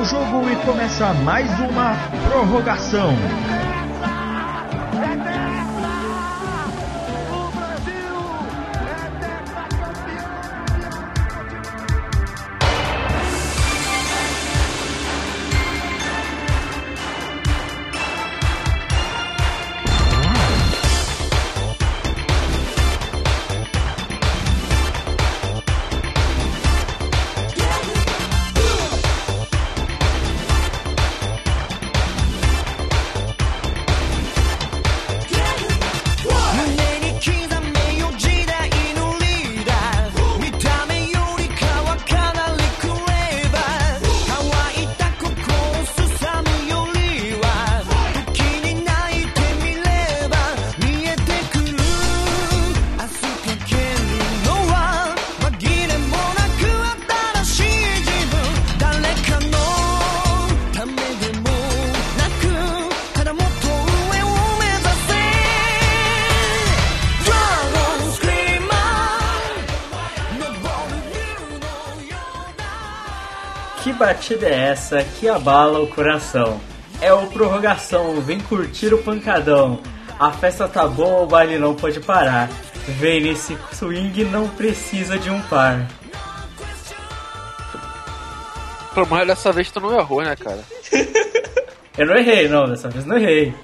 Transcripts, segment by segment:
o jogo e começa mais uma prorrogação. Batida é essa que abala o coração? É o prorrogação, vem curtir o pancadão. A festa tá boa, o baile não pode parar. Vem nesse swing, não precisa de um par. Mas dessa vez tu não errou, né, cara? Eu não errei, não, dessa vez não errei.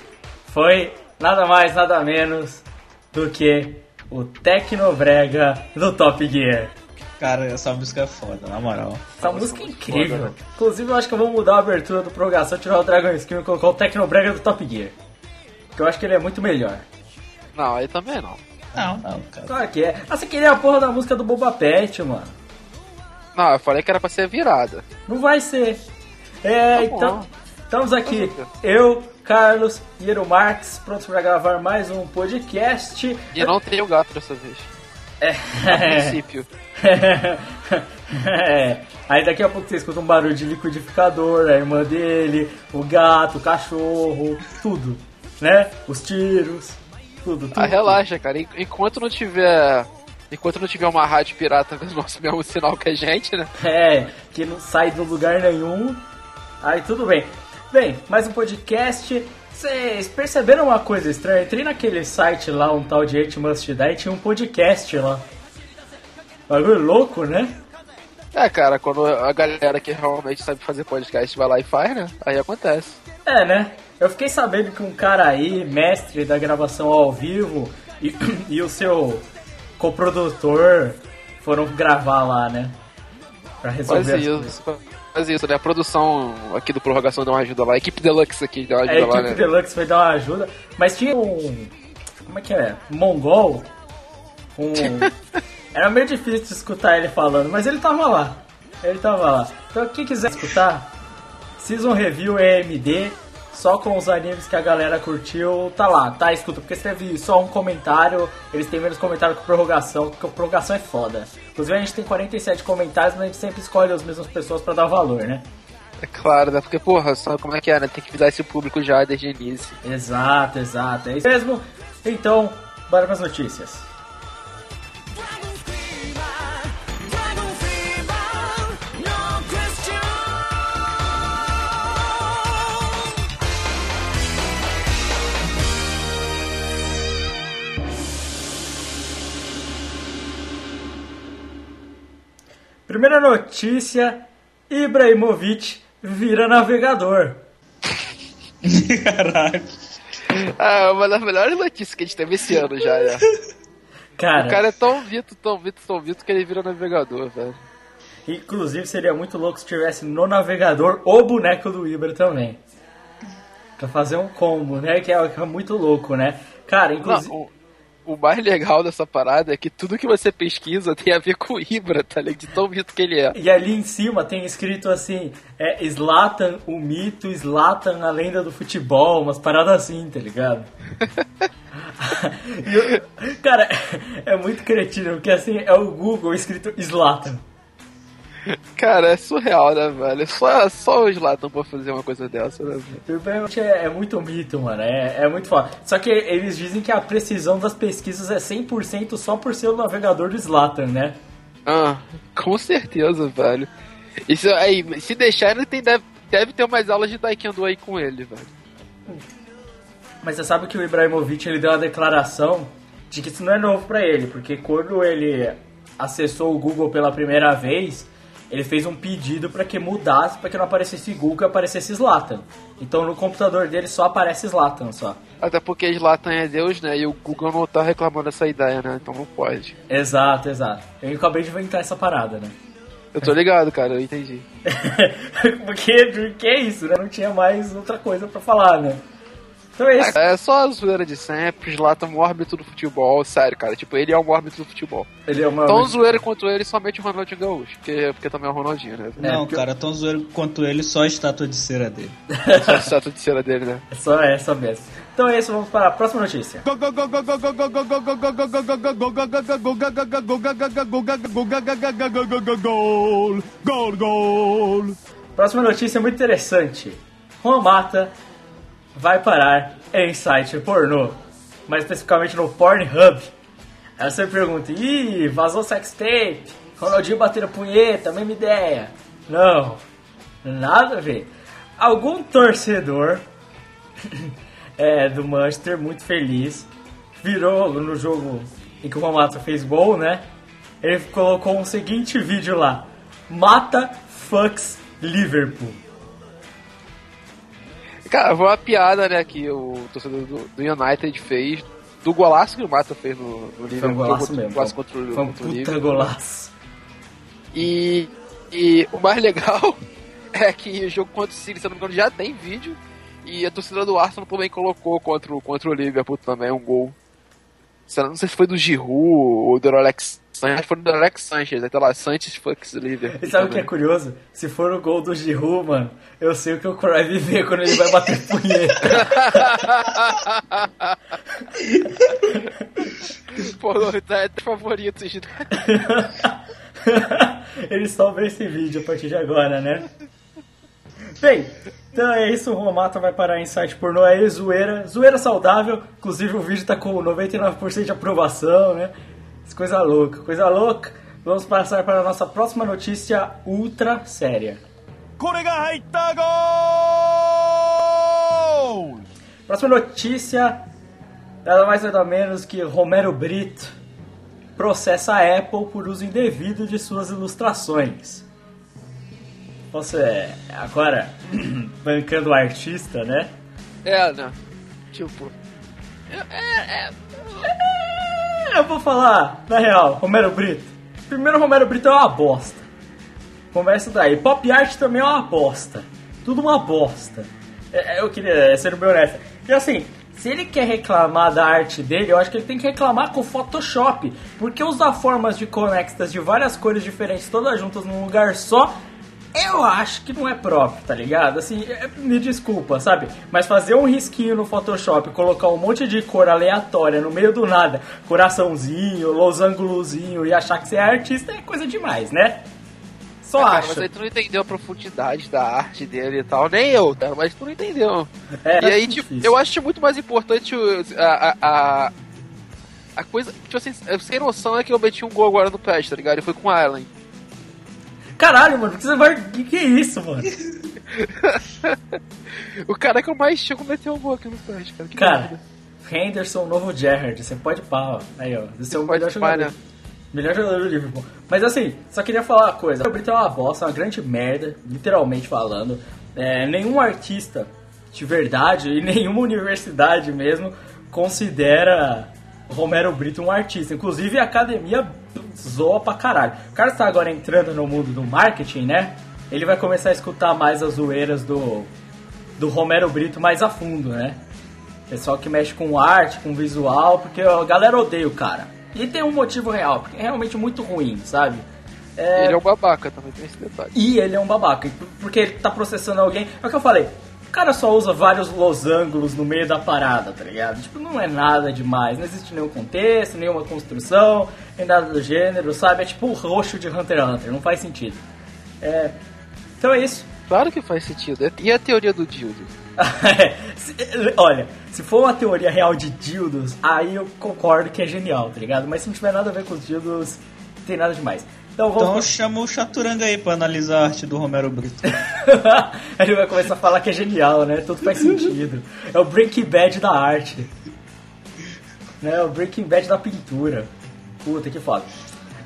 Foi nada mais, nada menos do que o Tecnobrega do Top Gear. Cara, essa música é foda, na moral. Essa música é incrível. Foda, né? Inclusive, eu acho que eu vou mudar a abertura do prorrogação, tirar o Dragon Skin e colocar o Tecnobrega do Top Gear. Porque eu acho que ele é muito melhor. Não, aí também não. Não, não, cara. Claro que é. Ah, você queria a porra da música do Boba Pet, mano. Não, eu falei que era pra ser virada. Não vai ser. É, tá então. Estamos aqui, eu, Carlos e Eero Marques, prontos para gravar mais um podcast. E não tem o gato dessa vez. É. A princípio. é. Aí daqui a pouco você escuta um barulho de liquidificador, a irmã dele, o gato, o cachorro, tudo. Né? Os tiros, tudo, tudo. Ah, relaxa, cara. Enquanto não tiver. Enquanto não tiver uma rádio pirata com o nosso mesmo sinal que a gente, né? É, que não sai do lugar nenhum. Aí tudo bem. Bem, mais um podcast. Vocês perceberam uma coisa estranha? entrei naquele site lá, um tal de It Must Die, e tinha um podcast lá. Bagulho louco, né? É, cara, quando a galera que realmente sabe fazer podcast vai lá e faz, né? Aí acontece. É, né? Eu fiquei sabendo que um cara aí, mestre da gravação ao vivo, e, e o seu coprodutor foram gravar lá, né? Pra resolver as isso. Faz isso, né? A produção aqui do Prorrogação deu uma ajuda lá. A equipe Deluxe aqui deu uma ajuda lá, A equipe né? Deluxe foi dar uma ajuda. Mas tinha um... Como é que é? Mongol. Um... Era meio difícil de escutar ele falando, mas ele tava lá. Ele tava lá. Então quem quiser escutar, Season Review EMD, só com os animes que a galera curtiu, tá lá, tá? Escuta, porque você teve só um comentário, eles têm menos comentário que prorrogação, porque prorrogação é foda. Inclusive a gente tem 47 comentários, mas a gente sempre escolhe as mesmas pessoas para dar valor, né? É claro, né? Porque, porra, sabe como é que é, né? Tem que visar esse público já desde o início. Exato, exato. É isso mesmo. Então, bora para as notícias. Primeira notícia: Ibrahimovic vira navegador. Caralho. Ah, uma das melhores notícias que a gente teve esse ano já, né? Cara, o cara é tão vito, tão vito, tão vito que ele vira navegador, velho. Inclusive seria muito louco se tivesse no navegador o boneco do Ibra também. Pra fazer um combo, né? Que é, que é muito louco, né? Cara, inclusive. Não, o mais legal dessa parada é que tudo que você pesquisa tem a ver com o Ibra, tá ligado? De tão mito que ele é. E ali em cima tem escrito assim: é Slatan, o mito, Slatan, a lenda do futebol, umas paradas assim, tá ligado? cara, é muito cretino, porque assim é o Google escrito Slatan. Cara, é surreal, né, velho? Só, só o Slatan pra fazer uma coisa dessa, né? É, é muito mito, mano. É, é muito foda. Só que eles dizem que a precisão das pesquisas é 100% só por ser o navegador do Slatan, né? Ah, com certeza, velho. Isso aí, se deixar, ele tem, deve, deve ter umas aulas de Taekwondo aí com ele, velho. Mas você sabe que o Ibrahimovic ele deu uma declaração de que isso não é novo pra ele, porque quando ele acessou o Google pela primeira vez, ele fez um pedido para que mudasse, para que não aparecesse Google e aparecesse Zlatan. Então no computador dele só aparece Zlatan só. Até porque Zlatan é Deus, né? E o Google não tá reclamando dessa ideia, né? Então não pode. Exato, exato. Eu acabei de inventar essa parada, né? Eu tô ligado, cara, eu entendi. porque, porque é isso, né? Não tinha mais outra coisa pra falar, né? Então é isso. É só a zoeira de sempre, Zlatan é um árbitro do futebol, sério, cara. Tipo, ele é um árbitro do futebol. Ele é uma... Tão zoeira quanto ele, somente o Ronaldinho Gaúcho. Porque, porque também é o Ronaldinho, né? Não, porque- cara, tão zoeiro quanto ele, só a estátua de cera dele. Só a estátua de cera dele, né? É só essa mesmo. Então é isso, vamos para a próxima notícia. Gol, gol, gol. Próxima notícia é muito interessante. Juan Mata vai parar em site pornô, mais especificamente no Pornhub. Aí você pergunta, ih, vazou sextape, Ronaldinho batendo punheta, mesma ideia. Não, nada a ver. Algum torcedor é, do Manchester, muito feliz, virou no jogo em que o Juan Mata fez gol, né? Ele colocou um seguinte vídeo lá. Mata fucks Liverpool. Cara, foi uma piada, né, que o torcedor do, do United fez, do golaço que o Mata fez no, no Liverpool. Foi um golaço contra, mesmo. golaço contra, o- Foi um contra puta Liverpool. golaço. E, e o mais legal é que o jogo contra o City, se eu não me engano, já tem vídeo. E a torcida do Arsenal também colocou contra o, contra o Liverpool também um gol. Não sei se foi do Giroud ou do Alex Que foi do Alex Sanchez. Aí tá lá, Sanchez fucks Liverpool. E sabe o que é curioso? Se for o gol do Giroud, mano, eu sei o que o vai viver quando ele vai bater punheta. Pô, tá é de- ele só vê esse vídeo a partir de agora, né? Bem, então é isso, o Romata vai parar em site pornô aí, zoeira, zoeira saudável, inclusive o vídeo tá com 99% de aprovação, né? Coisa louca, coisa louca. Vamos passar para a nossa próxima notícia ultra séria. Próxima notícia, nada mais nada menos que Romero Brito processa a Apple por uso indevido de suas ilustrações. Você agora bancando o artista, né? É, não. Tipo. É, é, é... Eu vou falar, na real, Romero Brito. Primeiro, Romero Brito é uma bosta. Começa daí. Pop art também é uma bosta. Tudo uma bosta. É, é, eu queria ser bem honesto. E assim, se ele quer reclamar da arte dele, eu acho que ele tem que reclamar com o Photoshop. Porque usar formas de conexas de várias cores diferentes, todas juntas num lugar só, eu acho que não é próprio, tá ligado? Assim, é- me desculpa, sabe? Mas fazer um risquinho no Photoshop, colocar um monte de cor aleatória no meio do nada, coraçãozinho, losangulozinho e achar que você é artista é coisa demais, né? Só cara, acho. mas aí tu não entendeu a profundidade da arte dele e tal. Nem eu, tá? Mas tu não entendeu. É, e aí, acho tipo, difícil. eu acho muito mais importante o- a, a, a, a coisa. Tipo assim, eu sem noção é que eu meti um gol agora no PES, tá ligado? E foi com a Allen. Caralho, mano, que você vai. Que que é isso, mano? O cara que eu mais chego meteu um gol aqui no PES, cara. Que Cara, merda. Henderson, novo Gerrard, você pode pau. Aí, ó. Você é o melhor pá, jogador. né? Melhor jogador do Liverpool. Mas assim, só queria falar uma coisa. O Brito é uma bosta, uma grande merda, literalmente falando. É, nenhum artista de verdade e nenhuma universidade mesmo considera Romero Brito um artista. Inclusive a academia zoa pra caralho. O cara está agora entrando no mundo do marketing, né? Ele vai começar a escutar mais as zoeiras do, do Romero Brito mais a fundo, né? Pessoal que mexe com arte, com visual, porque a galera odeia o cara. E tem um motivo real, porque é realmente muito ruim, sabe? É, Ele é um babaca também, tem esse detalhe. E ele é um babaca, porque ele tá processando alguém. É o que eu falei, cara só usa vários losângulos no meio da parada, tá ligado? Tipo, não é nada demais, não existe nenhum contexto, nenhuma construção, nem nada do gênero, sabe? É tipo o roxo de Hunter x Hunter, não faz sentido. É, então é isso. Claro que faz sentido. E a teoria do Dildo? Olha, se for uma teoria real de dildos, aí eu concordo que é genial, tá ligado? Mas se não tiver nada a ver com os dildos, não tem nada demais. Então Então vamos. chama o Chaturanga aí pra analisar a arte do Romero Brito. Ele vai começar a falar que é genial, né? Tudo faz sentido. É o Breaking Bad da arte. Né? O Breaking Bad da pintura. Puta que foda.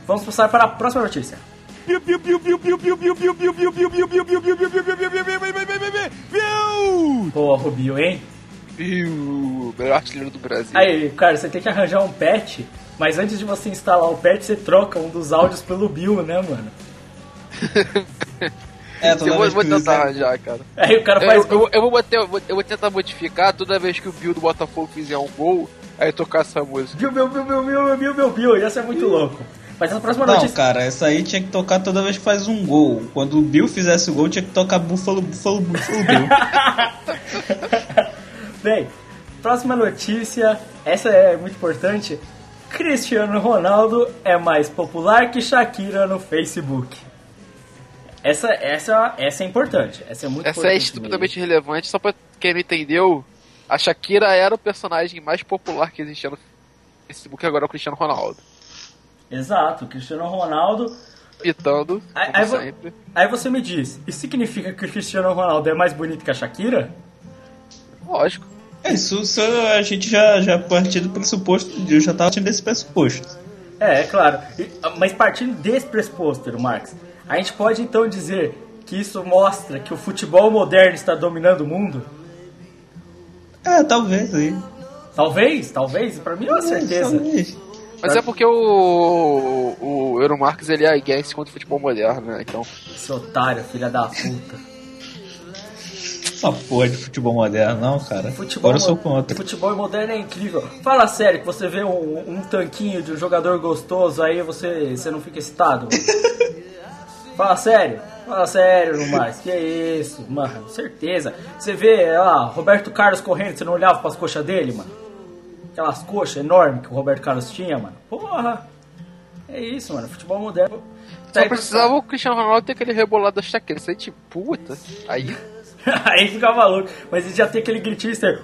Vamos passar para a próxima notícia. Boa, Rubio, hein? Viu? Melhor artilheiro do Brasil. Aí, cara, você tem que arranjar um patch, mas antes de você instalar o patch, você troca um dos áudios pelo Bill, né, mano? É, eu toda vou, vez vou tentar arranjar, cara. Aí o cara Eu, faz. eu, eu vou bater, eu vou, eu vou tentar modificar toda vez que o Bill do Botafogo fizer um gol, aí tocar essa música. Bill, Bill, Bill, Bill, Bill, Bill, Bill, Bill, ia ser muito louco. Mas a próxima Não, notícia. cara, essa aí tinha que tocar toda vez que faz um gol. Quando o Bill fizesse o gol, tinha que tocar Búfalo, Búfalo, Búfalo Bill. Bem, próxima notícia, essa é muito importante. Cristiano Ronaldo é mais popular que Shakira no Facebook. Essa, essa, essa é importante. Essa é muito Essa é estupidamente relevante, só pra quem não entendeu, a Shakira era o personagem mais popular que existia no Facebook, agora é o Cristiano Ronaldo. mesmo. Exato, Cristiano Ronaldo. Imitando, Aí, aí vo- aí você me diz, isso significa que o Cristiano Ronaldo é mais bonito que a Shakira? Lógico. É, isso, isso a gente já, já partiu do pressuposto, eu já tava partindo desse pressuposto. É, é claro. Mas partindo desse pressuposto, Marx, a gente pode então dizer que isso mostra que o futebol moderno está dominando o mundo? É, talvez aí. Talvez, talvez, pra mim é uma certeza. Talvez. Mas é porque o, o Euromarques ele é against contra o futebol moderno, né? Então, Esse otário, filha da puta. Uma porra de futebol moderno, não, cara. Futebol, Agora eu sou contra. futebol moderno é incrível. Fala sério, que você vê um, um tanquinho de um jogador gostoso, aí você, você não fica excitado? Fala sério, fala sério, Marcos. Que é isso, mano, certeza. Você vê lá, Roberto Carlos correndo, você não olhava pras coxas dele, mano? Aquelas coxas enormes que o Roberto Carlos tinha, mano. Porra! É isso, mano. Futebol moderno. só precisava o Cristiano Ronaldo ter aquele rebolado da Shakira. Isso aí, tipo, puta. Aí. Aí ficava louco. Mas ele já tem aquele gritinho externo.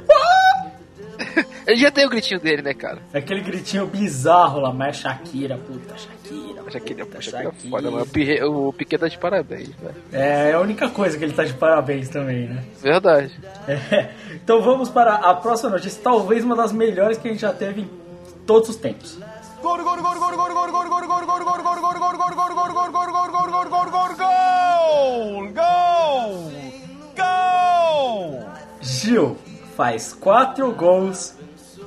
Ele já tem o gritinho dele, né, cara? Aquele gritinho bizarro lá, mas Shakira, puta, Shakira. Shakira, puta, Shakira é foda, mano. O Piquet tá de parabéns, velho. É, é a única coisa que ele tá de parabéns também, né? Verdade. É. Então vamos para a próxima notícia, talvez uma das melhores que a gente já teve em todos os tempos. Gil faz 4 gols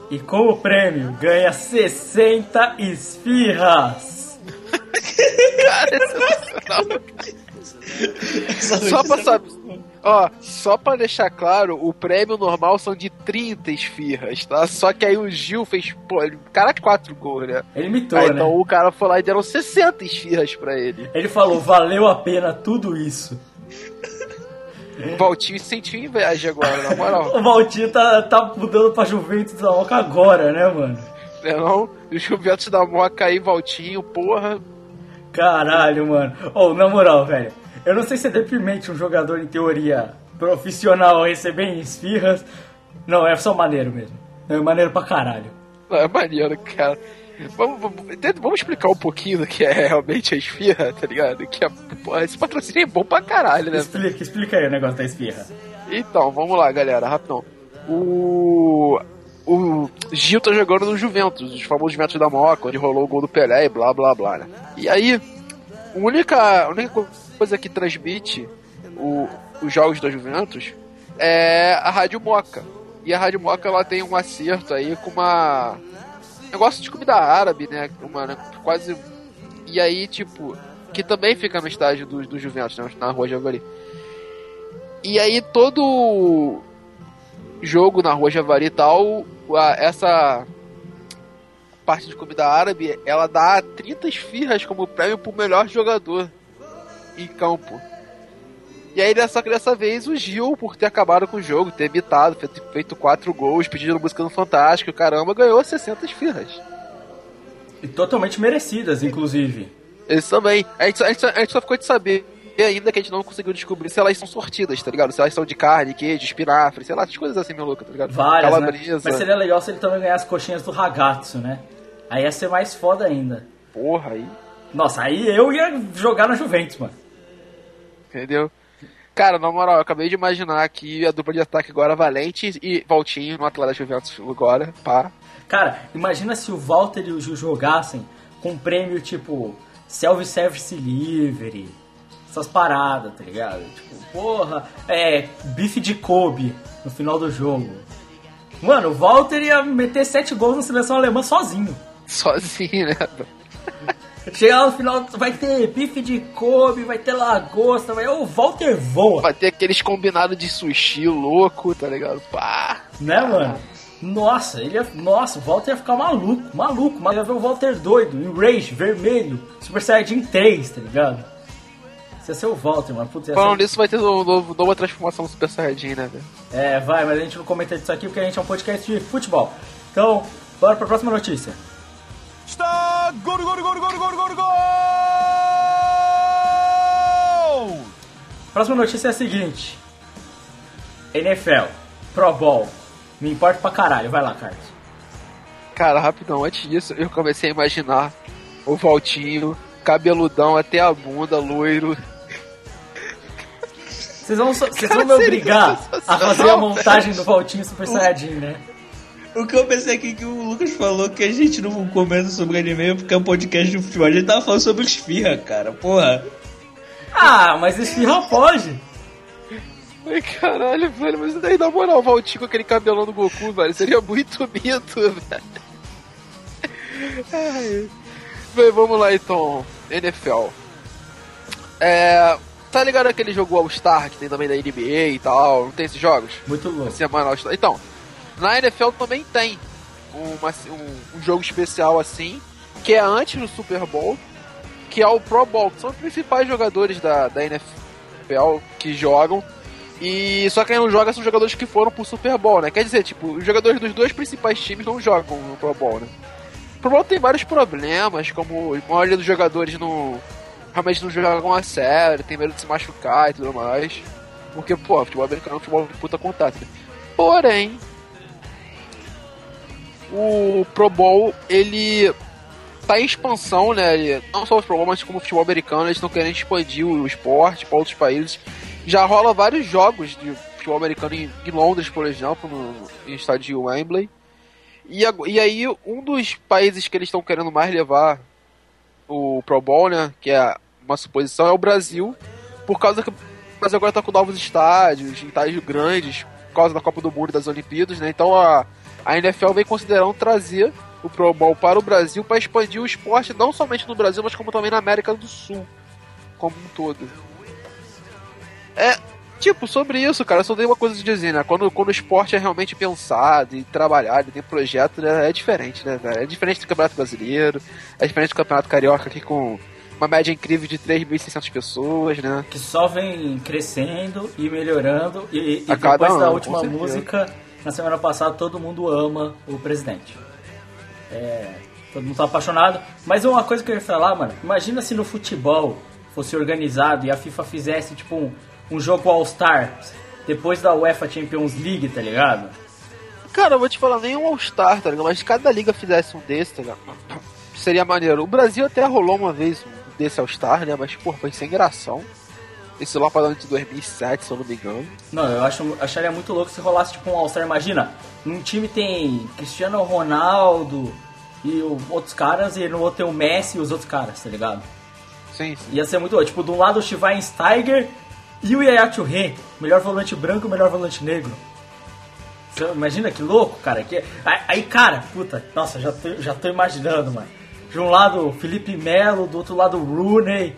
e como prêmio ganha 60 esfirras. Só pra saber. Ó, só pra deixar claro, o prêmio normal são de 30 esfirras, tá? Só que aí o Gil fez, pô, ele, cara, 4 gols, né? Ele imitou, Aí, né? então o cara foi lá e deram 60 esfirras pra ele. Ele falou, valeu a pena tudo isso. O Valtinho sentiu inveja agora, na moral. O Valtinho tá, tá mudando pra Juventus da Moca agora, né, mano? Né não? O Juventus da Moca aí, Valtinho, porra. Caralho, mano. Ou, na moral, velho. Eu não sei se é deprimente um jogador, em teoria, profissional receber esfirras. Não, é só maneiro mesmo. É maneiro pra caralho. É maneiro, cara. Vamos, vamos, vamos explicar um pouquinho do que é realmente a esfirra, tá ligado? Que é, porra, esse patrocínio é bom pra caralho, né? Explica, explica aí o negócio da esfirra. Então, vamos lá, galera, rapidão. O. O Gil tá jogando no Juventus, os famosos Juventus da Moca, onde rolou o gol do Pelé e blá blá blá, né? E aí, a única, a única coisa que transmite o- os jogos da Juventus é a Rádio Moca. E a Rádio Moca ela tem um acerto aí com uma. Negócio de comida árabe, né? Uma, quase. E aí, tipo. Que também fica no estádio do, do Juventus, né? Na rua Javari. E aí todo jogo na rua Javari e tal, a- essa parte de comida árabe, ela dá 30 esfirras como prêmio pro melhor jogador em campo. E aí dessa, dessa vez o Gil, por ter acabado com o jogo, ter evitado, feito, feito quatro gols, pedindo música no Fantástico, caramba, ganhou 60 esfirras. E totalmente merecidas, inclusive. Eles também. A gente, só- a, gente, só- a gente só ficou de saber ainda que a gente não conseguiu descobrir se elas são sortidas, tá ligado? Se elas são de carne, queijo, espinafre, sei lá, essas coisas assim, meu louco, tá ligado? Várias, né? Calabresa. Mas seria legal se ele também ganhasse as coxinhas do ragazzo, né? Aí ia ser mais foda ainda. Porra, aí. Nossa, aí eu ia jogar na Juventus, mano. Entendeu? Cara, na moral, eu acabei de imaginar aqui a dupla de ataque agora Valente e Valtinho no Atlético Juventus agora, pá. Cara, imagina se o Walter e o Ju jogassem com um prêmio tipo self-service delivery, essas paradas, tá ligado? Tipo, porra, é, bife de Kobe no final do jogo. Mano, o Walter ia meter sete gols na seleção alemã sozinho. Sozinho, né? Chegar no final, vai ter bife de Kobe, vai ter lagosta, vai... o Walter voa. Vai ter aqueles combinados de sushi louco, tá ligado? Pá. Né, mano? Nossa, ele ia, nossa, o Walter ia ficar maluco, maluco, mas ia ver o Walter doido, em Rage, vermelho, Super Saiyajin 3, tá ligado? Isso ia ser o Walter, mano. Putz, Falando ser... nisso, vai ter no- nova transformação do Super Saiyajin, né, velho? É, vai, mas a gente não comenta disso aqui porque a gente é um podcast de futebol. Então, bora pra próxima notícia. Gol, gol, gol, gol, gol, gol, gol! Próxima notícia é a seguinte: NFL, Pro Bowl. Me importa pra caralho, vai lá, Carlos. Cara, rapidão, antes disso, eu comecei a imaginar o Valtinho, cabeludão até a bunda, loiro. Vocês vão, vocês vão me obrigar a fazer a montagem do Valtinho Super Saiyajin, né? O que eu pensei aqui que o Lucas falou que a gente não comenta sobre anime porque é um podcast de futebol. A gente tava falando sobre esfirra, cara. Porra. Ah, mas esfirra pode. Ai, caralho, velho, mas daí na moral, o Valtinho com aquele cabelão do Goku, velho, seria muito mito, velho. Ai. Bem, vamos lá então, NFL. É. Tá ligado aquele jogo All-Star que tem também da NBA e tal? Não tem esses jogos? Muito louco. Semana All-Star. Então, na NFL também tem uma- um, um jogo especial assim, que é antes do Super Bowl, que é o Pro Bowl, que são os principais jogadores da, da NFL que jogam. E só quem não joga são jogadores que foram pro Super Bowl, né? Quer dizer, tipo, os jogadores dos dois principais times não jogam no Pro Bowl, né? O Pro Bowl tem vários problemas, como a maioria dos jogadores não realmente não jogam a sério, tem medo de se machucar e tudo mais. Porque, pô, futebol americano é um futebol de puta contato, né? Porém, o Pro Bowl, ele tá em expansão, né? Ele- não só o Pro Bowl, mas como o futebol americano, eles estão querendo expandir o esporte para outros países. Já rola vários jogos de futebol americano em, em Londres, por exemplo, no, no estádio Wembley. E, e aí, um dos países que eles estão querendo mais levar o Pro Bowl, né? Que é uma suposição, é o Brasil, por causa que o Brasil agora tá com novos estádios, estádios grandes, por causa da Copa do Mundo e das Olimpíadas, né? Então a, a NFL vem considerando trazer o Pro Bowl para o Brasil para expandir o esporte não somente no Brasil, mas como também na América do Sul, como um todo. É, tipo, sobre isso, cara, só tenho uma coisa a dizer, né? Quando, quando o esporte é realmente pensado e trabalhado, e tem projeto, né? É diferente, né, velho? É diferente do Campeonato Brasileiro, é diferente do Campeonato Carioca aqui com uma média incrível de 3.600 pessoas, né? Que só vem crescendo e melhorando. E, e depois da ano, última música, na semana passada, todo mundo ama o presidente. É, todo mundo tá apaixonado. Mas uma coisa que eu ia falar, mano, imagina se no futebol fosse organizado e a FIFA fizesse tipo um, um jogo All-Star depois da UEFA Champions League, tá ligado? Cara, eu vou te falar, nem um All-Star, tá ligado? Mas cada liga fizesse um desse, tá ligado? Seria maneiro. O Brasil até rolou uma vez um desse All-Star, né? Mas, porra, foi sem gração. Esse lá para de 2007, se eu não me engano. Não, eu acho, acharia muito louco se rolasse tipo um All-Star. Imagina, num time tem Cristiano Ronaldo e o- outros caras, e no outro tem o Messi e os outros caras, tá ligado? Sim, sim. Ia ser muito louco. Tipo, de um lado o Schweinsteiger e o Yaya Touré, melhor volante branco e melhor volante negro. Você imagina que louco, cara. Que... Aí, cara, puta, nossa, já tô, já tô imaginando, mano. De um lado o Felipe Melo, do outro lado o Rooney.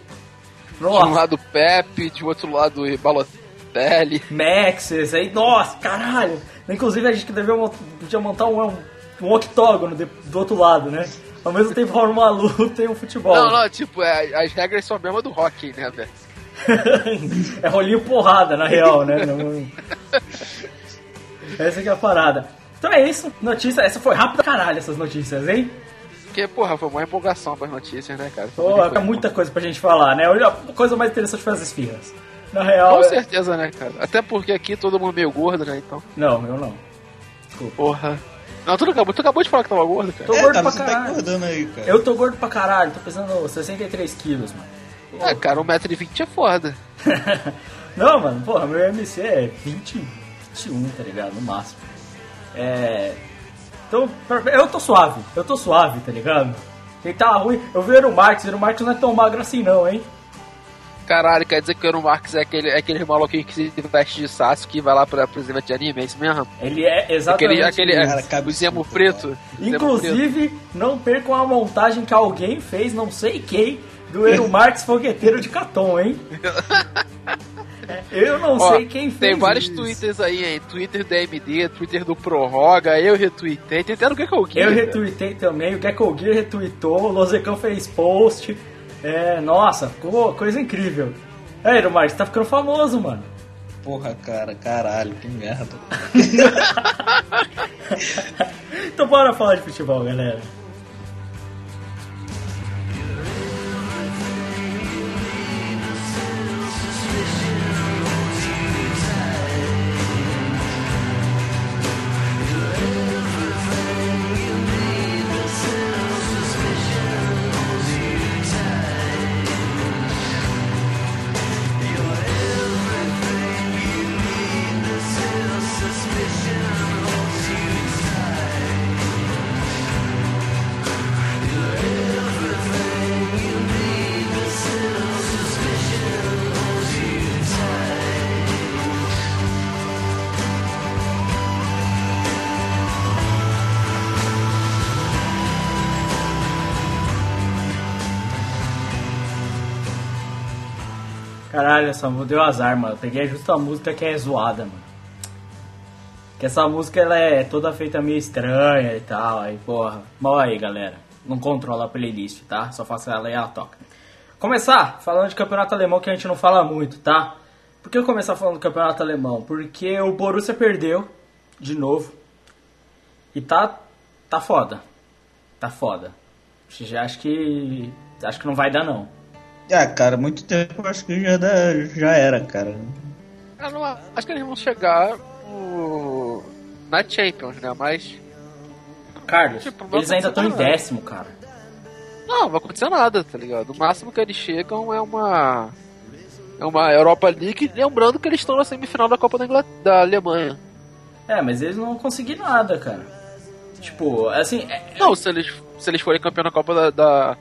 De um Nossa, lado Pepe, de outro lado Balotelli. Maxes, aí, nossa, caralho. Inclusive a gente devia podia montar um, um, octógono de- do outro lado, né? Ao mesmo tempo rola uma luta e um futebol. Não, não, tipo, é, as regras são a mesma do hockey, né, velho? é rolinho porrada, na real, né? Essa que é a parada. Então é isso, notícia. Essa foi rápida caralho, essas notícias, hein? Porque, porra, foi uma empolgação para as notícias, né, cara? Foi Pô, muita é muita coisa pra gente falar, né? A coisa mais interessante foi as esfirras. Na real. Com é- certeza, né, cara? Até porque aqui todo mundo meio gordo, né, então. Não, eu não. Desculpa. Porra. Não, tu acabou, tu acabou de falar que tava gordo, cara. Tô É, gordo cara, pra você tá caralho. engordando aí, cara. Eu tô gordo pra caralho, tô pesando 63 quilos, mano. É, cara, 1,20m é foda. Não, mano, porra, meu MC é 20, 21, tá ligado? No máximo. É. Então, pra- eu tô suave, eu tô suave, tá ligado? Quem tá ruim, eu vi o Marques, o Marques não é tão magro assim não, hein? Caralho, quer dizer que o Euro Marques é aquele, é aquele maluquinho que se veste de Sasuke e vai lá pra, eventos de anime, é isso mesmo? Ele é exatamente Aquele, aquele. Cara, cabe o Zemo tudo, preto. Zemo preto. Inclusive, não percam a montagem que alguém fez, não sei quem, do Eero Marques Fogueteiro de Caton, hein? Eu não Ó, sei quem fez Tem vários isso. twitters aí, hein? Twitter do AMD, Twitter do Prorroga, eu retuitei, tem até no que eu quis. Eu retuitei também, o Gecko Gear retweetou, o Lozecão fez post. É, nossa, ficou coisa incrível. É, Marques, tá ficando famoso, mano. Porra, cara, caralho, que merda. Então bora falar de futebol, galera. Caralho, essa música deu azar, mano. Eu peguei justo a música que é zoada, mano. Que essa música ela é toda feita meio estranha e tal. Aí, porra. Mal aí, galera. Não controla a playlist, tá? Só faço ela e ela toca. Começar falando de campeonato alemão que a gente não fala muito, tá? Por que eu começar falando do campeonato alemão? Porque o Borussia perdeu de novo. E tá. tá foda. Tá foda. Já acho que. Acho que não vai dar não. Ah, cara, muito tempo eu acho que já, dá, já era, cara. Eu não, acho que eles vão chegar no, na Champions, né? Mas. Carlos, Tipo, eles ainda estão em décimo, cara. Não, não vai acontecer nada, tá ligado? O máximo que eles chegam é uma. É uma Europa League, lembrando que eles estão na semifinal da Copa da, Ingl... da Alemanha. É, mas eles não vão conseguir nada, cara. Tipo, assim, é- Não, se eles, se eles forem campeão da Copa da, da,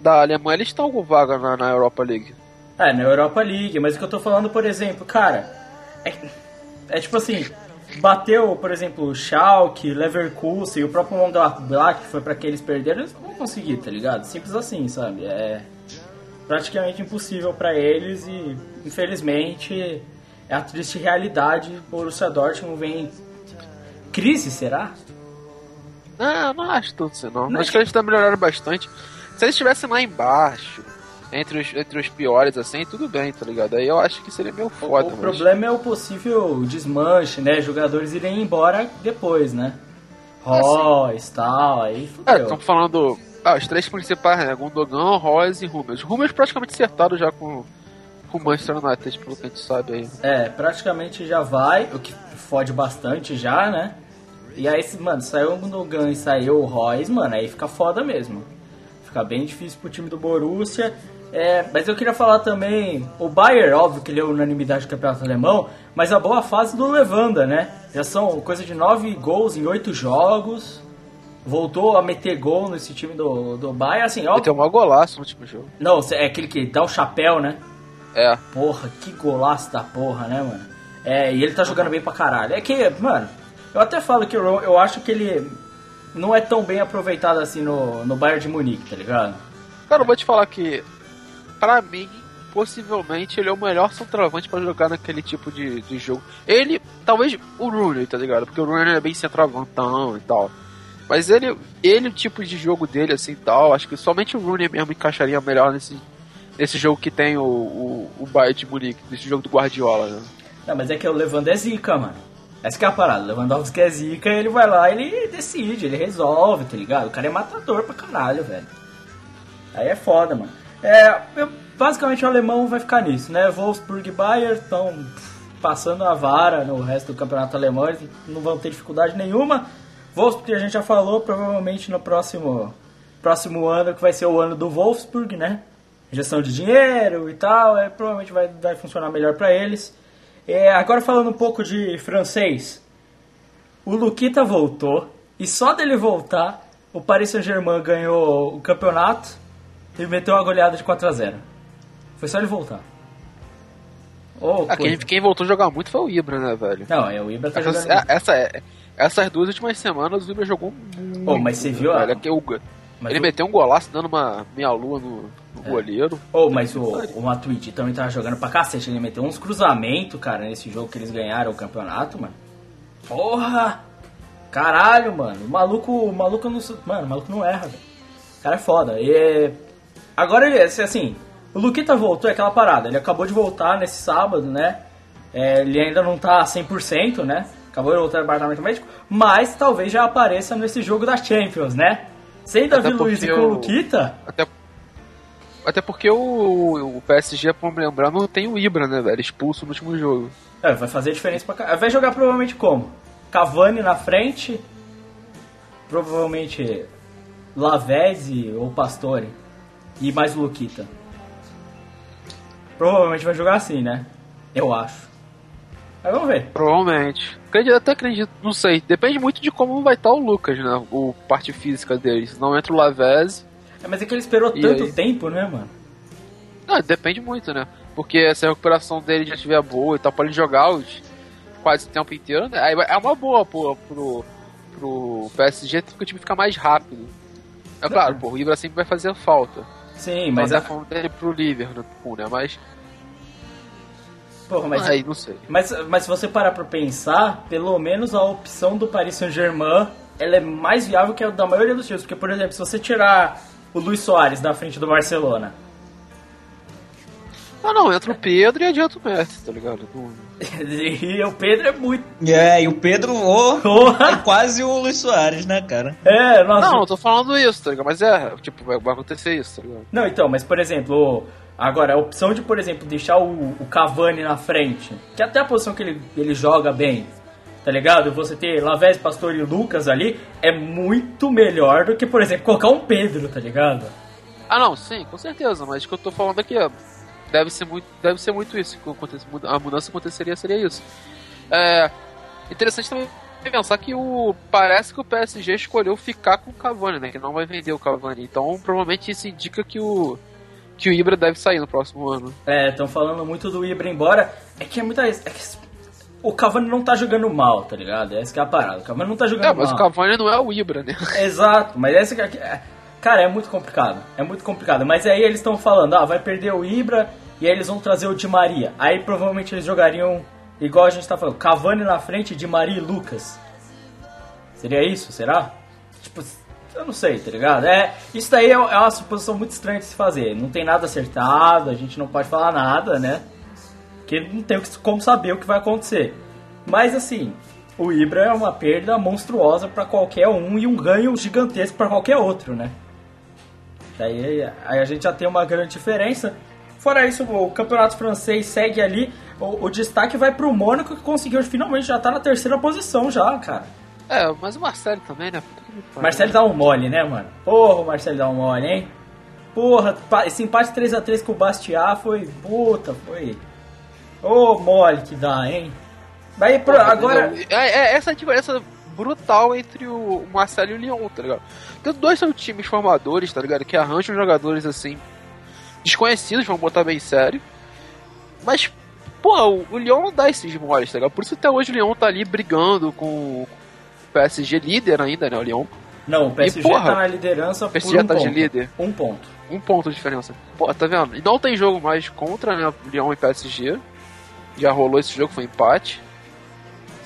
da Alemanha, eles estão com vaga na, na Europa League. é, na Europa League, mas o que eu tô falando, por exemplo, cara, é, é tipo assim, bateu, por exemplo, o Schalke, Leverkusen e o próprio Mönchengladbach, que foi pra que eles perderam, eles não vão conseguir, tá ligado? Simples assim, sabe? É praticamente impossível pra eles e, infelizmente, é a triste realidade. O Borussia Dortmund vem... Crise, será? Não, não acho tudo isso não. Não. Acho que eles estão melhorando bastante. Se eles estivessem lá embaixo, entre os, entre os piores, assim, tudo bem, tá ligado? Aí eu acho que seria meio foda, o mas... problema é o possível desmanche, né? Jogadores irem embora depois, né? Royce, tal, aí É, fudeu. estão falando. Ah, os três principais, né? Gundogan, Royce e Hummels. Hummels praticamente acertado já com, com o Manchester United, pelo que a gente sabe aí. É, praticamente já vai, o que fode bastante já, né? E aí, mano, saiu o Gundogan e saiu o Royce, mano, aí fica foda mesmo. Fica bem difícil pro time do Borussia. É, mas eu queria falar também, o Bayern, óbvio que ele é unanimidade do campeonato alemão, mas a boa fase do Levanda, né? Já são coisa de nove gols em oito jogos. Voltou a meter gol nesse time do, do Bayern, assim, Ele óbvio. tem um maior golaço no último jogo. Não, é aquele que dá o chapéu, né? É. Porra, que golaço da porra, né, mano? É, e ele tá jogando bem pra caralho. É que, mano, eu até falo que eu, eu acho que ele não é tão bem aproveitado assim no, no Bayern de Munique, tá ligado? Cara, eu vou te falar que, pra mim, possivelmente ele é o melhor centroavante pra jogar naquele tipo de, de jogo. Ele, talvez o Rooney, tá ligado? Porque o Rooney é bem centroavantão e tal. Mas ele, ele, o tipo de jogo dele, assim tal, acho que somente o Rooney mesmo encaixaria melhor nesse, nesse jogo que tem o, o, o Bayern de Munique, nesse jogo do Guardiola, né? Não, mas é que o Lewandowski é zica, mano. Essa que é a parada. Lewandowski é zica, ele vai lá, ele decide, ele resolve, tá ligado? O cara é matador pra caralho, velho. Aí é foda, mano. É, eu- basicamente o alemão vai ficar nisso, né? Wolfsburg e Bayern estão passando a vara no resto do campeonato alemão, eles não vão ter dificuldade nenhuma. Wolfsburg a gente já falou, provavelmente no próximo, próximo ano, que vai ser o ano do Wolfsburg, né? Gestão de dinheiro e tal, é, provavelmente vai, vai funcionar melhor para eles. É, agora falando um pouco de francês. O Luquita voltou, e só dele voltar, o Paris Saint-Germain ganhou o campeonato e meteu uma goleada de 4 a 0 Foi só ele voltar. Oh, Ah, quem, quem voltou a jogar muito foi o Ibra, né, velho? Não, é o Ibra tá Essa, jogando. essa, é- essas duas últimas semanas o Ibra jogou muito. Pô, mas você viu a- velho, é que o- ele o- meteu um golaço dando uma meia-lua no, no goleiro. Oh, mas o, o Matuidi também tava jogando pra cacete. Ele meteu uns cruzamentos, cara, nesse jogo que eles ganharam o campeonato, mano. Porra! Caralho, mano. O maluco, o maluco não. Mano, o maluco não erra, velho. O cara é foda. E, agora ele, assim, o Luquita voltou, é aquela parada. Ele acabou de voltar nesse sábado, né? É, ele ainda não tá 100%, né? Acabou de voltar do departamento médico. Mas talvez já apareça nesse jogo da Champions, né? Sem Davi Luiz e com o o- Luquita. Até, até porque o, o PSG, vamos lembrar, não tem o Ibra, né, velho? Expulso no último jogo. É, vai fazer diferença pra cá. Vai jogar provavelmente como? Cavani na frente, provavelmente Lavezzi ou Pastore e mais o Luquita. Provavelmente vai jogar assim, né? Eu acho. Mas vamos ver. Provavelmente. Acredito, até acredito, não sei. Depende muito de como vai estar o Lucas, né? O parte física dele. Se não entra o Lavez. É, mas é que ele esperou E tanto aí? tempo, né, mano? Não, depende muito, né? Porque se a recuperação dele já estiver boa e tal, pode jogar os quase o tempo inteiro, né? Aí é uma boa pro, pro, pro PSG porque o time fica mais rápido. É claro, pô, o Ibra sempre vai fazer falta. Sim, Mas mas, é a, falando dele pro Liverpool, né? Mas, porra, mas, aí, não sei. mas, mas se você parar pra pensar, pelo menos a opção do Paris Saint-Germain ela é mais viável que a da maioria dos times. Porque, por exemplo, se você tirar o Luiz Soares da frente do Barcelona, Ah, não, entra o Pedro e adianta o Messi, tá ligado? E o Pedro é muito. É, e o Pedro, ô, é Porra! quase o Luiz Soares, né, cara? É, nossa. Não, eu tô falando isso, tá ligado? Mas é, tipo, vai, acontecer isso, tá ligado? Não, então, mas por exemplo, agora a opção de, por exemplo, deixar o, o Cavani na frente, que é até a posição que ele, ele joga bem, tá ligado? Você ter Lavez, Pastor e Lucas ali é muito melhor do que, por exemplo, colocar um Pedro, tá ligado? Ah, não, sim, com certeza, mas o que eu tô falando aqui. Deve ser muito, deve ser muito isso. A mudança aconteceria seria isso. É. Interessante também pensar que o. Parece que o PSG escolheu ficar com o Cavani, né? Que não vai vender o Cavani. Então provavelmente isso indica que o. Que o Ibra deve sair no próximo ano. É, estão falando muito do Ibra embora. É que é muita. É que o Cavani não tá jogando mal, tá ligado? Essa que é a parada. O Cavani não tá jogando É, mas mal. o Cavani não é o Ibra, né? Exato, mas essa que é- Cara, é muito complicado. É muito complicado. Mas aí eles estão falando, ah, vai perder o Ibra e aí eles vão trazer o Di Maria. Aí provavelmente eles jogariam, igual a gente tá falando, Cavani na frente, Di Maria e Lucas. Seria isso? Será? Tipo, eu não sei, tá ligado? É, isso daí é, é uma suposição muito estranha de se fazer. Não tem nada acertado, a gente não pode falar nada, né? Porque não tem o como saber o que vai acontecer. Mas assim, o Ibra é uma perda monstruosa pra qualquer um e um ganho gigantesco pra qualquer outro, né? Daí aí a gente já tem uma grande diferença. Fora isso, o campeonato francês segue ali. O, o destaque vai pro Mônaco que conseguiu finalmente já tá na terceira posição já, cara. É, mas o Marcelo também, né? Marcelo dá um mole, né, mano? Porra, o Marcelo dá um mole, hein? Porra, esse empate 3x3 com o Bastiat foi. Puta, foi. Ô, mole que dá, hein? Daí, pro- Porra, agora. É, é essa diferença brutal entre o Marcelo e o Lyon, tá ligado? Porque os dois são times formadores, tá ligado? Que arranjam jogadores assim, desconhecidos, vamos botar bem sério. Mas, porra, o, Lyon não dá esses moles, tá ligado? Por isso até hoje o Lyon tá ali brigando com o PSG líder ainda, né? O Lyon. Não, o PSG porra, tá na liderança o PSG por um tá de ponto. líder. Um ponto. Um ponto de diferença. Pô, tá vendo? E não tem jogo mais contra, né? Lyon e PSG. Já rolou esse jogo, foi empate.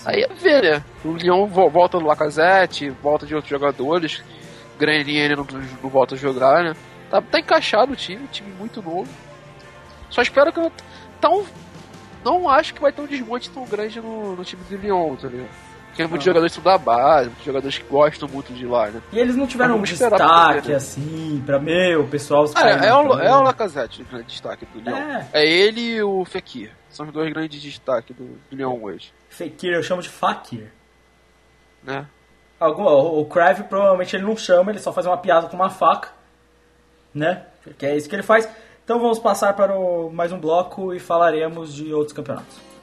Aí é ver, né? O Lyon vo- volta do Lacazette, volta de outros jogadores. Grenier não, não volta a jogar, né? Tá, tá encaixado o time, time muito novo. Só espero que não. Tão, não acho que vai ter um desmonte tão grande no, no time do Lyon, tá ligado? Porque muitos jogadores são da base, muitos jogadores que gostam muito de lá, né? E eles não tiveram um pra destaque né? assim, pra meu, o pessoal. Ah, é, é, o, é o Lacazette o grande destaque do Lyon. É. É. ele e o Fekir. São os dois grandes destaques do, do Lyon hoje. Fekir, eu chamo de Fakir. Né? Algum, o Crave provavelmente ele não chama, ele só faz uma piada com uma faca, né? Que é isso que ele faz. Então vamos passar para o, mais um bloco e falaremos de outros campeonatos.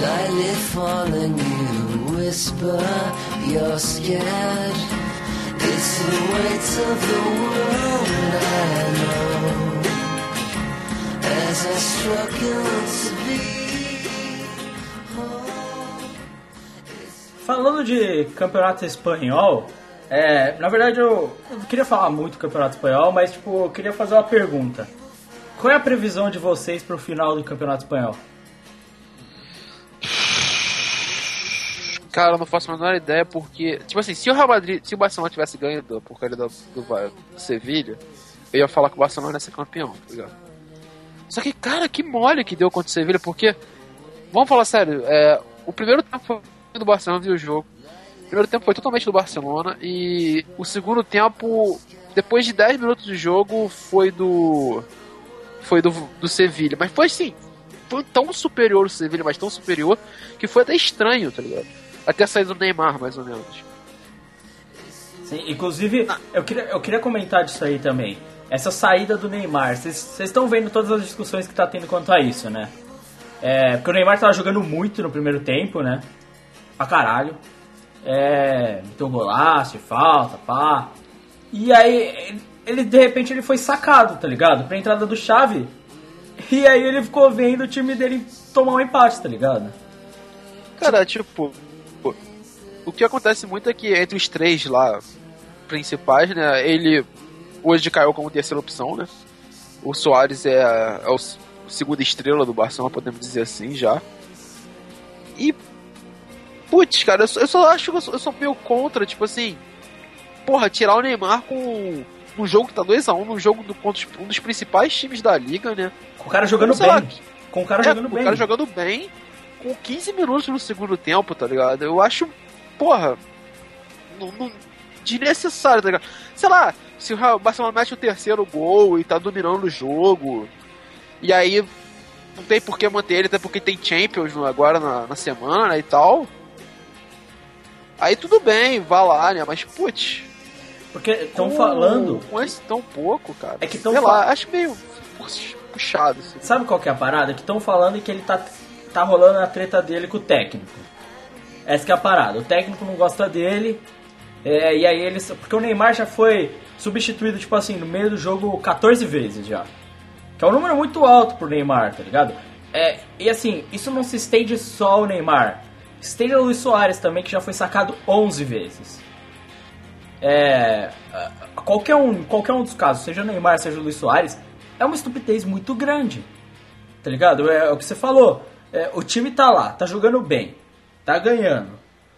Lightly falling, you whisper, you're scared. It's the weight of the world I know as I struggle to be. Falando de campeonato espanhol, é, na verdade eu, eu queria falar muito do campeonato espanhol, mas tipo, eu queria fazer uma pergunta. Qual é a previsão de vocês para o final do campeonato espanhol? Cara, eu não faço a menor ideia porque. Tipo assim, se o Real Madrid, se o Barcelona tivesse ganho da porcaria do, do, do Sevilha, eu ia falar que o Barcelona ia ser campeão, tá ligado? Só que, cara, que mole que deu contra o Sevilha, porque. Vamos falar sério, é, o primeiro tempo foi do Barcelona, viu o jogo. O primeiro tempo foi totalmente do Barcelona e o segundo tempo, depois de 10 minutos de jogo, foi do. Foi do, do Sevilha. Mas foi assim, foi tão superior o Sevilha, mas tão superior, que foi até estranho, tá ligado? Até a saída do Neymar, mais ou menos. Sim, inclusive, eu queria, eu queria comentar disso aí também. Essa saída do Neymar. Vocês estão vendo todas as discussões que tá tendo quanto a isso, né? É, porque o Neymar tava jogando muito no primeiro tempo, né? Pra caralho. É, meteu golaço, falta, pá. E aí, ele de repente ele foi sacado, tá ligado? Pra entrada do Chave. E aí ele ficou vendo o time dele tomar um empate, tá ligado? Cara, tipo, o que acontece muito é que entre os três lá principais, né, ele hoje caiu como terceira opção, né? O Soares é, é o segunda estrela do Barcelona, podemos dizer assim já. E putz, cara, eu só, eu só acho que eu sou, eu sou meio contra, tipo assim, porra, tirar o Neymar com um jogo que tá 2x1, num jogo do, contra um dos principais times da liga, né? Com o cara jogando Sei lá, bem. Com o cara É, jogando o bem. cara jogando bem, com 15 minutos no segundo tempo, tá ligado? Eu acho, porra, não, não- desnecessário, tá ligado? Sei lá, se o Barcelona mete o terceiro gol e tá dominando o jogo, e aí não tem por que manter ele, até porque tem Champions no- agora na, na semana e tal. Aí tudo bem, vá lá, né? Mas, putz. Porque estão falando. Com esse tão pouco, cara. É que tão Sei lá, acho meio puxado. Assim. Sabe qual que é a parada? Que estão falando que ele tá, tá rolando a treta dele com o técnico. Essa que é a parada. O técnico não gosta dele. é, e aí eles. Porque o Neymar já foi substituído, tipo assim, no meio do jogo 14 vezes já. Que é um número muito alto pro Neymar, tá ligado? É, e assim, isso não se estende só ao Neymar. Estende ao Luiz Soares também, que já foi sacado 11 vezes. É, qualquer, um, qualquer um dos casos, seja o Neymar, seja o Luiz Soares, é uma estupidez muito grande. Tá ligado? É, o que você falou. É, o time tá lá, tá jogando bem, tá ganhando.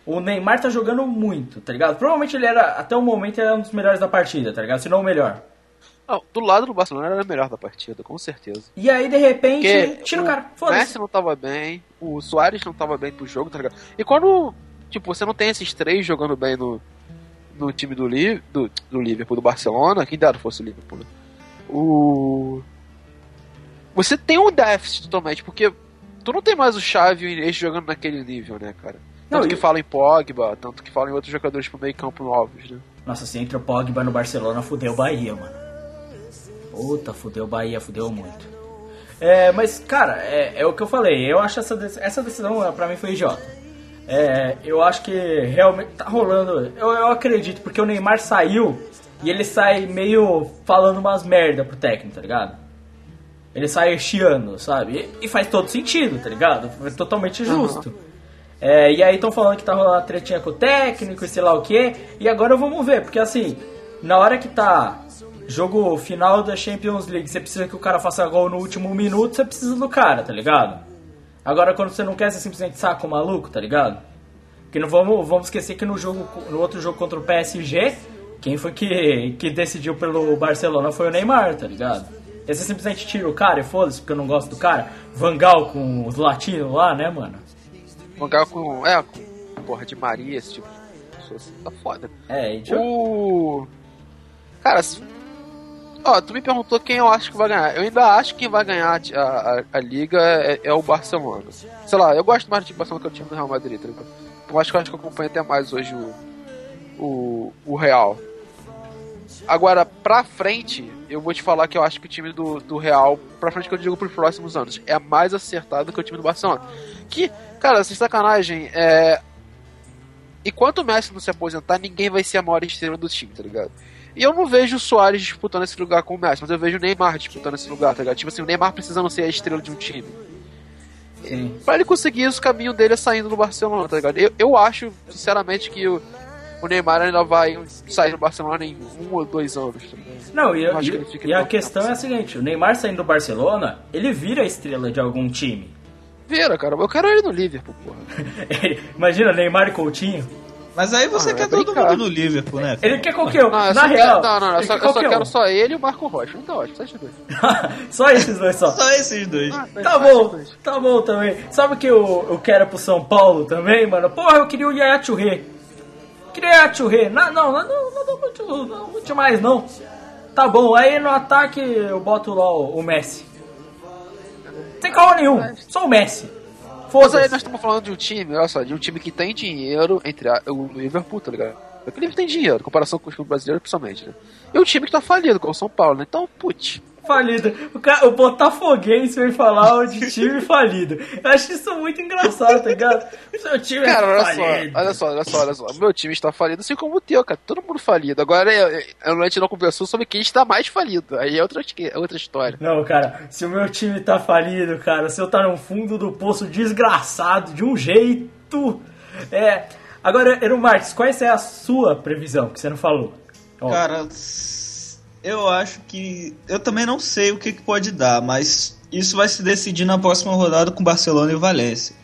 O Neymar tá jogando muito, tá ligado? Provavelmente ele era, até o momento, era um dos melhores da partida, tá ligado? Se não o melhor. Não, do lado do Barcelona era o melhor da partida, com certeza. E aí, de repente, Porque tira o o cara. Messi Foda-se. não tava bem, o Soares não tava bem pro jogo, tá ligado? E quando, tipo, você não tem esses três jogando bem no, no time do, Li, do, do Liverpool, do Barcelona, quem dera fosse o Liverpool? O... Você tem um déficit totalmente, porque tu não tem mais o Xavi e o Iniesta jogando naquele nível, né, cara? Tanto Não, que e- fala em Pogba, tanto que fala em outros jogadores pro meio campo novos, né? Nossa, se entra o Pogba no Barcelona, fudeu o Bahia, mano. Puta, fudeu o Bahia, fudeu muito. É, mas, cara, é, é o que eu falei. Eu acho essa, essa decisão, pra mim, foi idiota. É, eu acho que realmente tá rolando. Eu, eu acredito, porque o Neymar saiu e ele sai meio falando umas merda pro técnico, tá ligado? Ele sai chiando, sabe? E, e faz todo sentido, tá ligado? É totalmente justo. É, e aí estão falando que tá rolando uma tretinha com o técnico e sei lá o que. E agora vamos ver, porque assim, na hora que tá jogo final da Champions League, você precisa que o cara faça gol no último minuto, você precisa do cara, tá ligado? Agora quando você não quer, você simplesmente saca o maluco, tá ligado? Porque não vamos, vamos esquecer que no jogo no outro jogo contra o PSG, quem foi que, que decidiu pelo Barcelona foi o Neymar, tá ligado? Você simplesmente tira o cara e foda-se, porque eu não gosto do cara. Vangal com os latinos lá, né, mano? Vangal com. É, com porra de Maria, esse tipo de pessoa assim, tá foda. É, e O. Cara, se- ó, tu me perguntou quem eu acho que vai ganhar. Eu ainda acho que quem vai ganhar a, a, a liga é, é o Barcelona. Sei lá, eu gosto mais do time Barcelona que o time do Real Madrid, tá ligado? Por mais que eu acho que eu acompanho até mais hoje o, o, o Real. Agora, pra frente, eu vou te falar que eu acho que o time do, do Real, pra frente que eu digo pros próximos anos, é mais acertado que o time do Barcelona. Que, cara, sem sacanagem, é, enquanto o Messi não se aposentar, ninguém vai ser a maior estrela do time, tá ligado? E eu não vejo o Soares disputando esse lugar com o Messi, mas eu vejo o Neymar disputando esse lugar, tá ligado? Tipo assim, o Neymar precisando ser a estrela de um time. sim. Pra ele conseguir isso, o caminho dele é saindo do Barcelona, tá ligado? Eu, eu acho, sinceramente, que o, o Neymar ainda vai sair do Barcelona em um ou dois anos. Ligado? Não, e, Eu e- que e a tão questão é a seguinte, o Neymar saindo do Barcelona, ele vira a estrela de algum time. Vira, cara, eu quero ele no Liverpool, porra. Imagina, Neymar e Coutinho. Mas aí você Ah, quer é todo brincar. mundo no Liverpool, né? Ele quer qualquer um. Não, Na real. quero, não, não, eu ele só, eu só quero um. só ele e o Marco Rocha. Então, ótimo, só esses dois. Só esses dois só. Só esses dois. Ah, Tá bom, tá bom também. Sabe o que eu, eu quero pro São Paulo também, mano? Porra, eu queria o Yaya Touré. Queria o Touré. Não, não, não, não, muito, não, muito mais não. Tá bom, aí no ataque eu boto lá o, o Messi. Sem calma nenhum, só o Messi. Mas aí nós estamos falando de um time, olha só, de um time que tem dinheiro, entre a, o Liverpool, tá ligado? O Liverpool tem dinheiro, em comparação com os clubes brasileiros, principalmente, né? E um time que tá falido, como o São Paulo, né? Então, putz. Falido. O, cara, o Botafoguense veio falar de time falido. Eu acho isso muito engraçado, tá ligado? Seu time Cara, é olha falido. só, olha só, olha só, olha só. O meu time está falido, assim como o teu, cara. Todo mundo falido. Agora, a gente não conversou sobre quem está mais falido. Aí é outra, é outra história. Não, cara, se o meu time tá falido, cara, se eu tá no fundo do poço desgraçado de um jeito. É. Agora, Eru Martins, qual é a sua previsão que você não falou? Ó, Cara, eu acho que. Eu também não sei o que, que pode dar, mas isso vai se decidir na próxima rodada com Barcelona e Valência.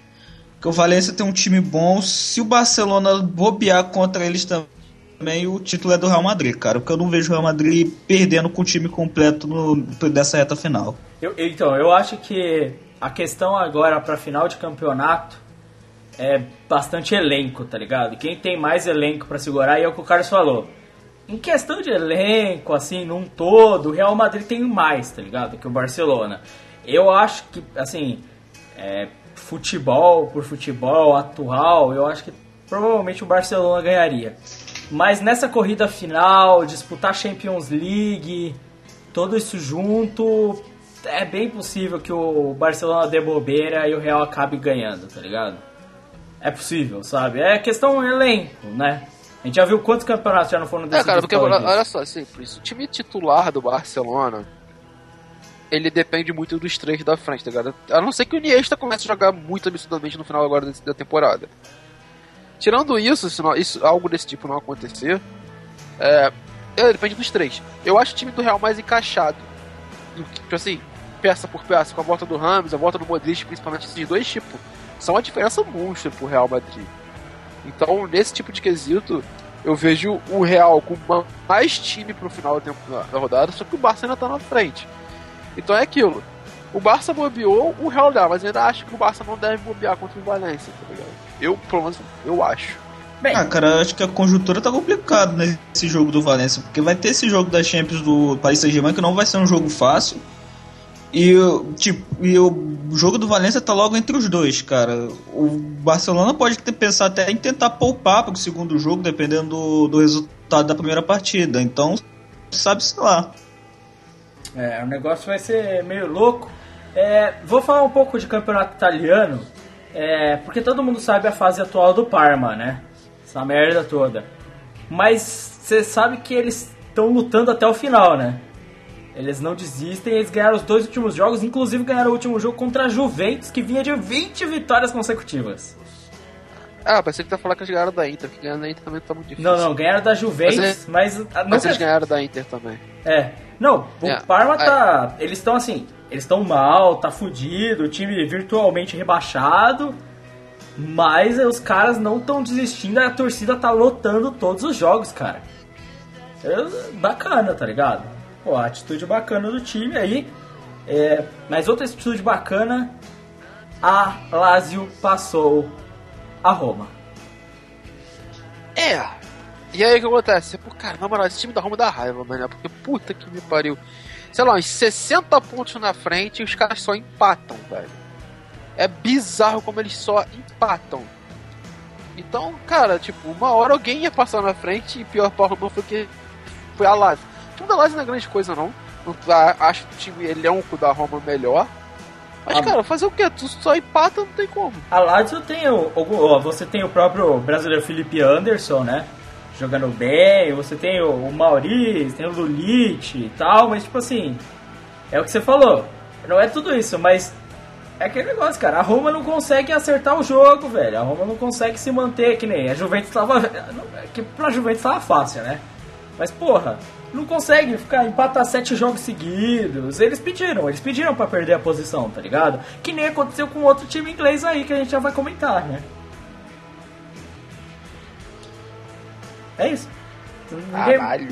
Porque o Valência tem um time bom. Se o Barcelona bobear contra eles também, o título é do Real Madrid, cara. Porque eu não vejo o Real Madrid perdendo com o time completo no, dessa reta final. eu- então, eu acho que a questão agora pra final de campeonato é bastante elenco, tá ligado? Quem tem mais elenco pra segurar, e é o que o Carlos falou. Em questão de elenco, assim, num todo, o Real Madrid tem mais, tá ligado? Que o Barcelona. Eu acho que, assim, é, futebol por futebol atual, eu acho que provavelmente o Barcelona ganharia. Mas nessa corrida final, disputar Champions League, tudo isso junto, é bem possível que o Barcelona dê bobeira e o Real acabe ganhando, tá ligado? É possível, sabe? É questão elenco, né? A gente já viu quantos campeonatos já não foram É, decididos. cara, porque olha só, simples. O time titular do Barcelona, ele depende muito dos três da frente, tá ligado? A não ser que o Iniesta comece a jogar muito absurdamente no final agora da temporada. Tirando isso, se não- isso, algo desse tipo não acontecer, é, é, depende dos três. Eu acho o time do Real mais encaixado. Tipo assim, peça por peça, com a volta do Ramos, a volta do Modric, principalmente esses dois, tipo, são uma diferença monstra pro Real Madrid. Então, nesse tipo de quesito, eu vejo o Real com ma- mais time pro final da, rodada, só que o Barça ainda tá na frente. Então é aquilo. O Barça bobeou, o Real dá, mas eu ainda acho que o Barça não deve bobear contra o Valência, tá ligado? Eu, pelo menos, eu acho. Bem, Ah, cara, eu acho que a conjuntura tá complicada nesse jogo do Valência, porque vai ter esse jogo da Champions do Paris Saint-Germain que não vai ser um jogo fácil. E, tipo, e o jogo do Valência tá logo entre os dois, cara. O Barcelona pode ter pensar até em tentar poupar pro segundo jogo, dependendo do, do resultado da primeira partida. Então, sabe-se lá. É, o negócio vai ser meio louco. É, vou falar um pouco de campeonato italiano, é, porque todo mundo sabe a fase atual do Parma, né? Essa merda toda. Mas você sabe que eles estão lutando até o final, né? Eles não desistem, eles ganharam os dois últimos jogos, inclusive ganharam o último jogo contra a Juventus, que vinha de 20 vitórias consecutivas. Ah, pensei que tá falando que eles ganharam da Inter, que ganhar da Inter também tá muito difícil. Não, não, ganharam da Juventus, Mas mas, ah, Mas eles quer- ganharam da Inter também. É. Não, o É. Parma tá. Eles estão assim. Eles estão mal, tá fudido, o time virtualmente rebaixado. Mas os caras não estão desistindo, a torcida tá lotando todos os jogos, cara. Eu- bacana, tá ligado? Pô, atitude bacana do time aí. É, mas outra atitude bacana, a Lazio passou a Roma. É. E aí o que acontece? Pô, cara, na moral, esse time da Roma dá raiva, mano. Porque puta que me pariu. Sei lá, uns 60 pontos na frente e os caras só empatam, velho. É bizarro como eles só empatam. Então, cara, tipo, uma hora alguém ia passar na frente e pior pra Roma foi que foi a Lazio. O Lazio não é grande coisa, não. Acho o time elenco da Roma melhor. Mas, Ah, cara, fazer o quê? Tu só empata, não tem como. A Lazio tem o, o- você tem o próprio brasileiro Felipe Anderson, né? Jogando bem, você tem o, o Maurice, tem o Lulite e tal, mas tipo assim, é o que você falou. Não é tudo isso, mas é aquele negócio, cara. A Roma não consegue acertar o jogo, velho. A Roma não consegue se manter que nem a Juventus tava. é Que pra Juventus tava fácil, né? Mas porra, não consegue ficar empatar sete jogos seguidos. Eles pediram, eles pediram pra perder a posição, tá ligado? Que nem aconteceu com outro time inglês aí que a gente já vai comentar, né? É isso. Ninguém, Caralho.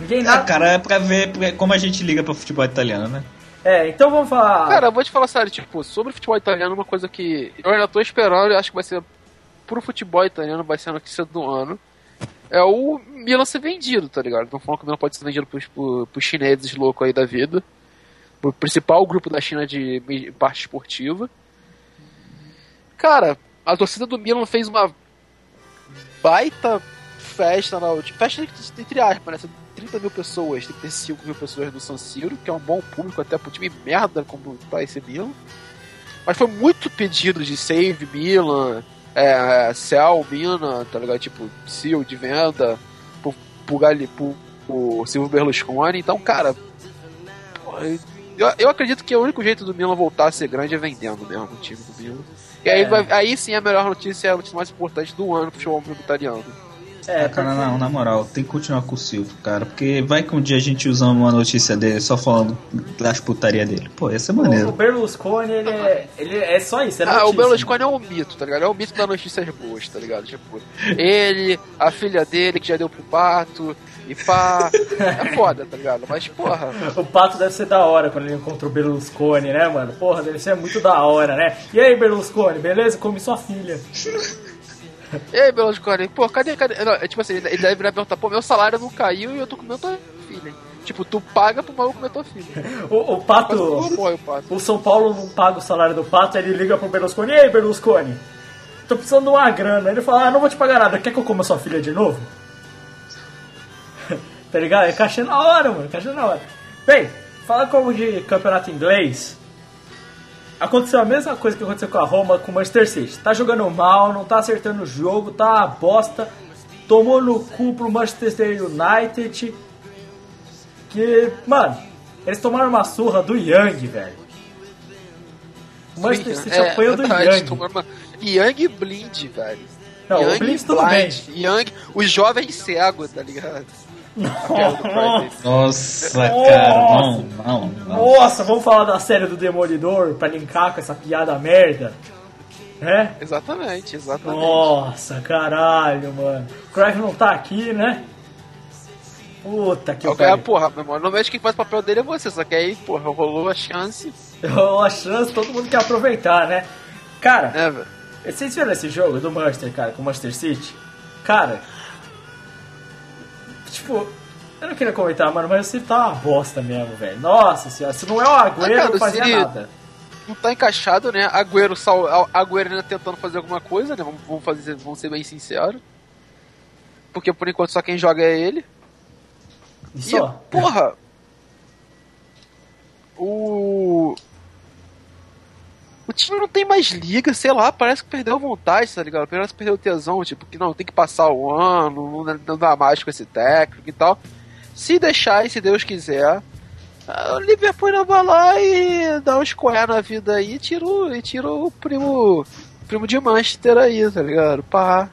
ninguém Ah, nada. cara, é pra ver como a gente liga pro futebol italiano, né? É, então vamos falar. Cara, eu vou te falar sério, tipo, sobre o futebol italiano, uma coisa que eu ainda tô esperando, eu acho que vai ser pro futebol italiano, vai ser a notícia do ano. É o Milan ser vendido, tá ligado? Estão falando que o Milan pode ser vendido pros, pro- pros chineses loucos aí da vida. Pro principal grupo da China de parte esportiva. Cara, a torcida do Milan fez uma baita festa na. Festa entre aspas, né? 30 mil pessoas, 35 mil pessoas no San Siro, que é um bom público até pro time merda como tá esse Milan. Mas foi muito pedido de save Milan, é, sell Milan, tá ligado? Tipo, seal de venda pro, pro, Gali, pro, pro Silvio Berlusconi. Então, cara, porra, eu, eu acredito que o único jeito do Milan voltar a ser grande é vendendo mesmo o time do Milan. E aí, É. vai- aí sim a melhor notícia é a notícia mais importante do ano pro futebol italiano. É, cara, não, na moral, tem que continuar com o Silvio, cara. Porque vai que um dia a gente usa uma notícia dele só falando das putaria dele. Pô, ia ser o maneiro. Berlusconi, ele é, ele é só isso. É Ah, o. Berlusconi é um mito, tá ligado? É um mito das notícias boas, tá ligado? Tipo, ele, a filha dele que já deu pro pato, e pá. É foda, tá ligado? Mas, porra. O pato deve ser da hora quando ele encontra o Berlusconi, né, mano? Porra, deve ser muito da hora, né? E aí, Berlusconi, beleza? Come sua filha. E aí, Berlusconi, pô, cadê, cadê? Não, é tipo assim, ele deve virar e perguntar, pô, meu salário não caiu e eu tô tua filha. hein? Tipo, tu paga pro maluco comer tua filha. O, o pato. morre o pato. O São Paulo não paga o salário do pato, ele liga pro Berlusconi, e aí, Berlusconi? Tô precisando de uma grana. Ele fala, ah, não vou te pagar nada, quer que eu coma sua filha de novo? tá ligado? É cachê na hora, mano, cachê na hora. Bem, fala como de campeonato inglês. Aconteceu a mesma coisa que aconteceu com a Roma com o Manchester City. Tá jogando mal, não tá acertando o jogo, tá uma bosta. Tomou no cu pro Manchester United. Que, mano, eles tomaram uma surra do Young, velho. O Manchester City é, apanhou do verdade, Young. tomaram uma- Young e Blind, velho. Não, Young o Blitz tudo Blind, bem. Young, o jovem cego, tá ligado? A. Nossa, cara, não, não, não. Nossa, vamos falar da série do Demolidor pra linkar com essa piada merda. É? Exatamente, exatamente. Nossa, caralho, mano. O Crave não tá aqui, né? Puta que cara, pariu. porra, meu irmão, normalmente quem faz o papel dele é você, só que aí, porra, rolou a chance, Deu a chance, todo mundo quer aproveitar, né? Cara, velho? vocês viram esse jogo do Manchester, cara, com o Manchester City? Cara, tipo, eu não queria comentar, mano, mas City tá uma bosta mesmo, velho. Nossa senhora, se não é o Agüero, Ah, cara, não fazia nada. Não tá encaixado, né? Agüero, sal, Agüero ainda tentando fazer alguma coisa, né? Vamos, vamos, fazer, vamos ser bem sinceros. Porque por enquanto só quem joga é ele. E E, só. porra! O. O time não tem mais liga, sei lá, parece que perdeu a vontade, tá ligado? Parece que perdeu o tesão, tipo, que não, tem que passar o ano, não, dá mais com esse técnico e tal. Se deixar e se Deus quiser, ah, o Liverpool vai lá e dá um square na vida aí e tira o, e tira o primo, primo de Manchester aí, tá ligado? Pá.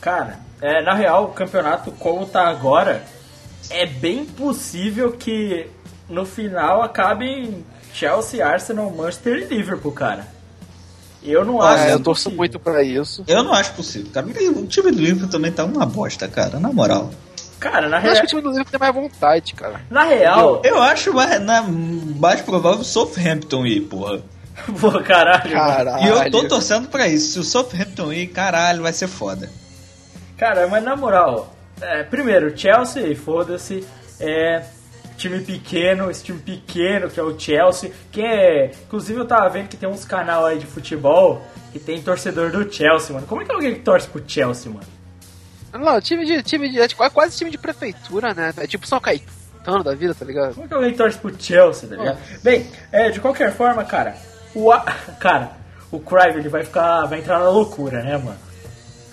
Cara, é, na real, o campeonato como tá agora, é bem possível que no final acabe em Chelsea, Arsenal, Manchester e Liverpool, cara. Eu não acho. É, eu isso torço possível. muito pra isso. Eu não acho possível, cara. O time do Liverpool também tá uma bosta, cara, na moral. Cara, na, Eu rea- acho que o time do Liverpool tem mais vontade, cara. na real. Eu acho mais, na, mais provável o Southampton ir, porra. Pô, caralho. Caralho. E eu tô torcendo pra isso. Se o Southampton ir, caralho, vai ser foda. Cara, mas na moral, é, primeiro, Chelsea, foda-se, é time pequeno, esse time pequeno que é o Chelsea, que é, inclusive eu tava vendo que tem uns canal aí de futebol que tem torcedor do Chelsea, mano. Como é que alguém que torce pro Chelsea, mano? Não, time de. time de. É tipo- é quase time de prefeitura, né? É tipo São Caetano da vida, tá ligado? Como é que alguém torce pro Chelsea, tá ligado? Bem, é, de qualquer forma, cara, o A- cara, o Crive ele vai ficar, vai entrar na loucura, né, mano?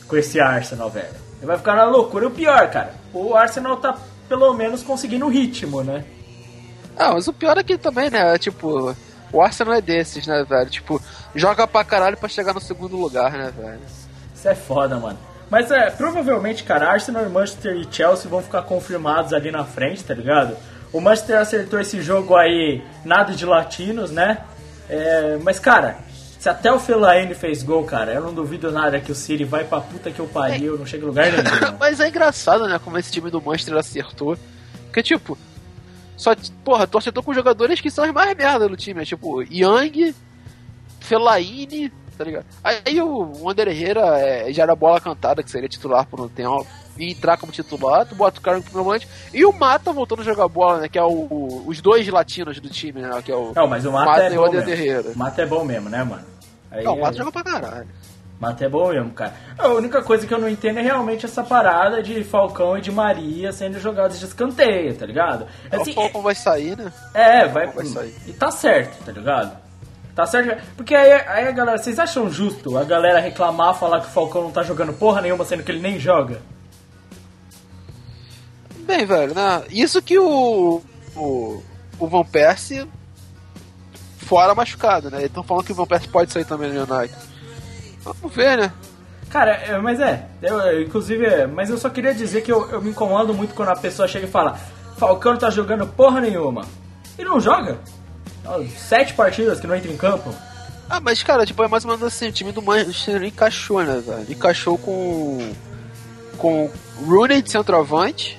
Com esse Arsenal, velho. Ele vai ficar na loucura. E o pior, cara, o Arsenal tá pelo menos conseguindo o ritmo, né? Ah, mas o pior é que também, né? Tipo, o Arsenal é desses, né, velho? Tipo, joga pra caralho pra chegar no segundo lugar, né, velho? Isso é foda, mano. Mas é, provavelmente, cara, Arsenal, Manchester e Chelsea vão ficar confirmados ali na frente, tá ligado? O Manchester acertou esse jogo aí, nada de latinos, né? É, mas, cara, se até o Fellaini fez gol, cara, eu não duvido nada que o City vai pra puta que eu pariu, não chega em lugar nenhum. Mas é engraçado, né? Como esse time do Manchester acertou. Porque, tipo, só, porra, torcedor com jogadores que são os mais merda do time. É tipo, Yang, Fellaini, tá ligado? Aí o Wander Herrera é, já era bola cantada, que seria titular por um tempo. E entrar como titular, tu bota o cara primeiro volante. E o Mata voltando a jogar bola, né? Que é o, o- os dois latinos do time, né? Que é o Não, mas o Mata, Mata é e o mesmo. Herrera. O Mata é bom mesmo, né, mano? Aí Não, o é- Mata joga pra caralho. Mata é bom mesmo, cara. A única coisa que eu não entendo é realmente essa parada de Falcão e de Maria sendo jogados de escanteio, tá ligado? Assim, o Falcon vai sair, né? É, vai, Vai sair. E tá certo, tá ligado? Tá certo. Porque aí, aí a galera, vocês acham justo a galera reclamar, falar que o Falcão não tá jogando porra nenhuma, sendo que ele nem joga? Bem, velho, né? Isso que o. O, o Van Persie fora machucado, né? Estão falando que o Van Persie pode sair também no United. Vamos ver, né? Cara, é, mas é, eu, inclusive, é, mas eu só queria dizer que eu, eu me incomodo muito quando a pessoa chega e fala: Falcão tá jogando porra nenhuma. E não joga? Sete partidas que não entra em campo. Ah, mas cara, tipo, é mais ou menos assim, o time do Manchester encaixou, né, velho? Encaixou com. Com Rooney de centroavante.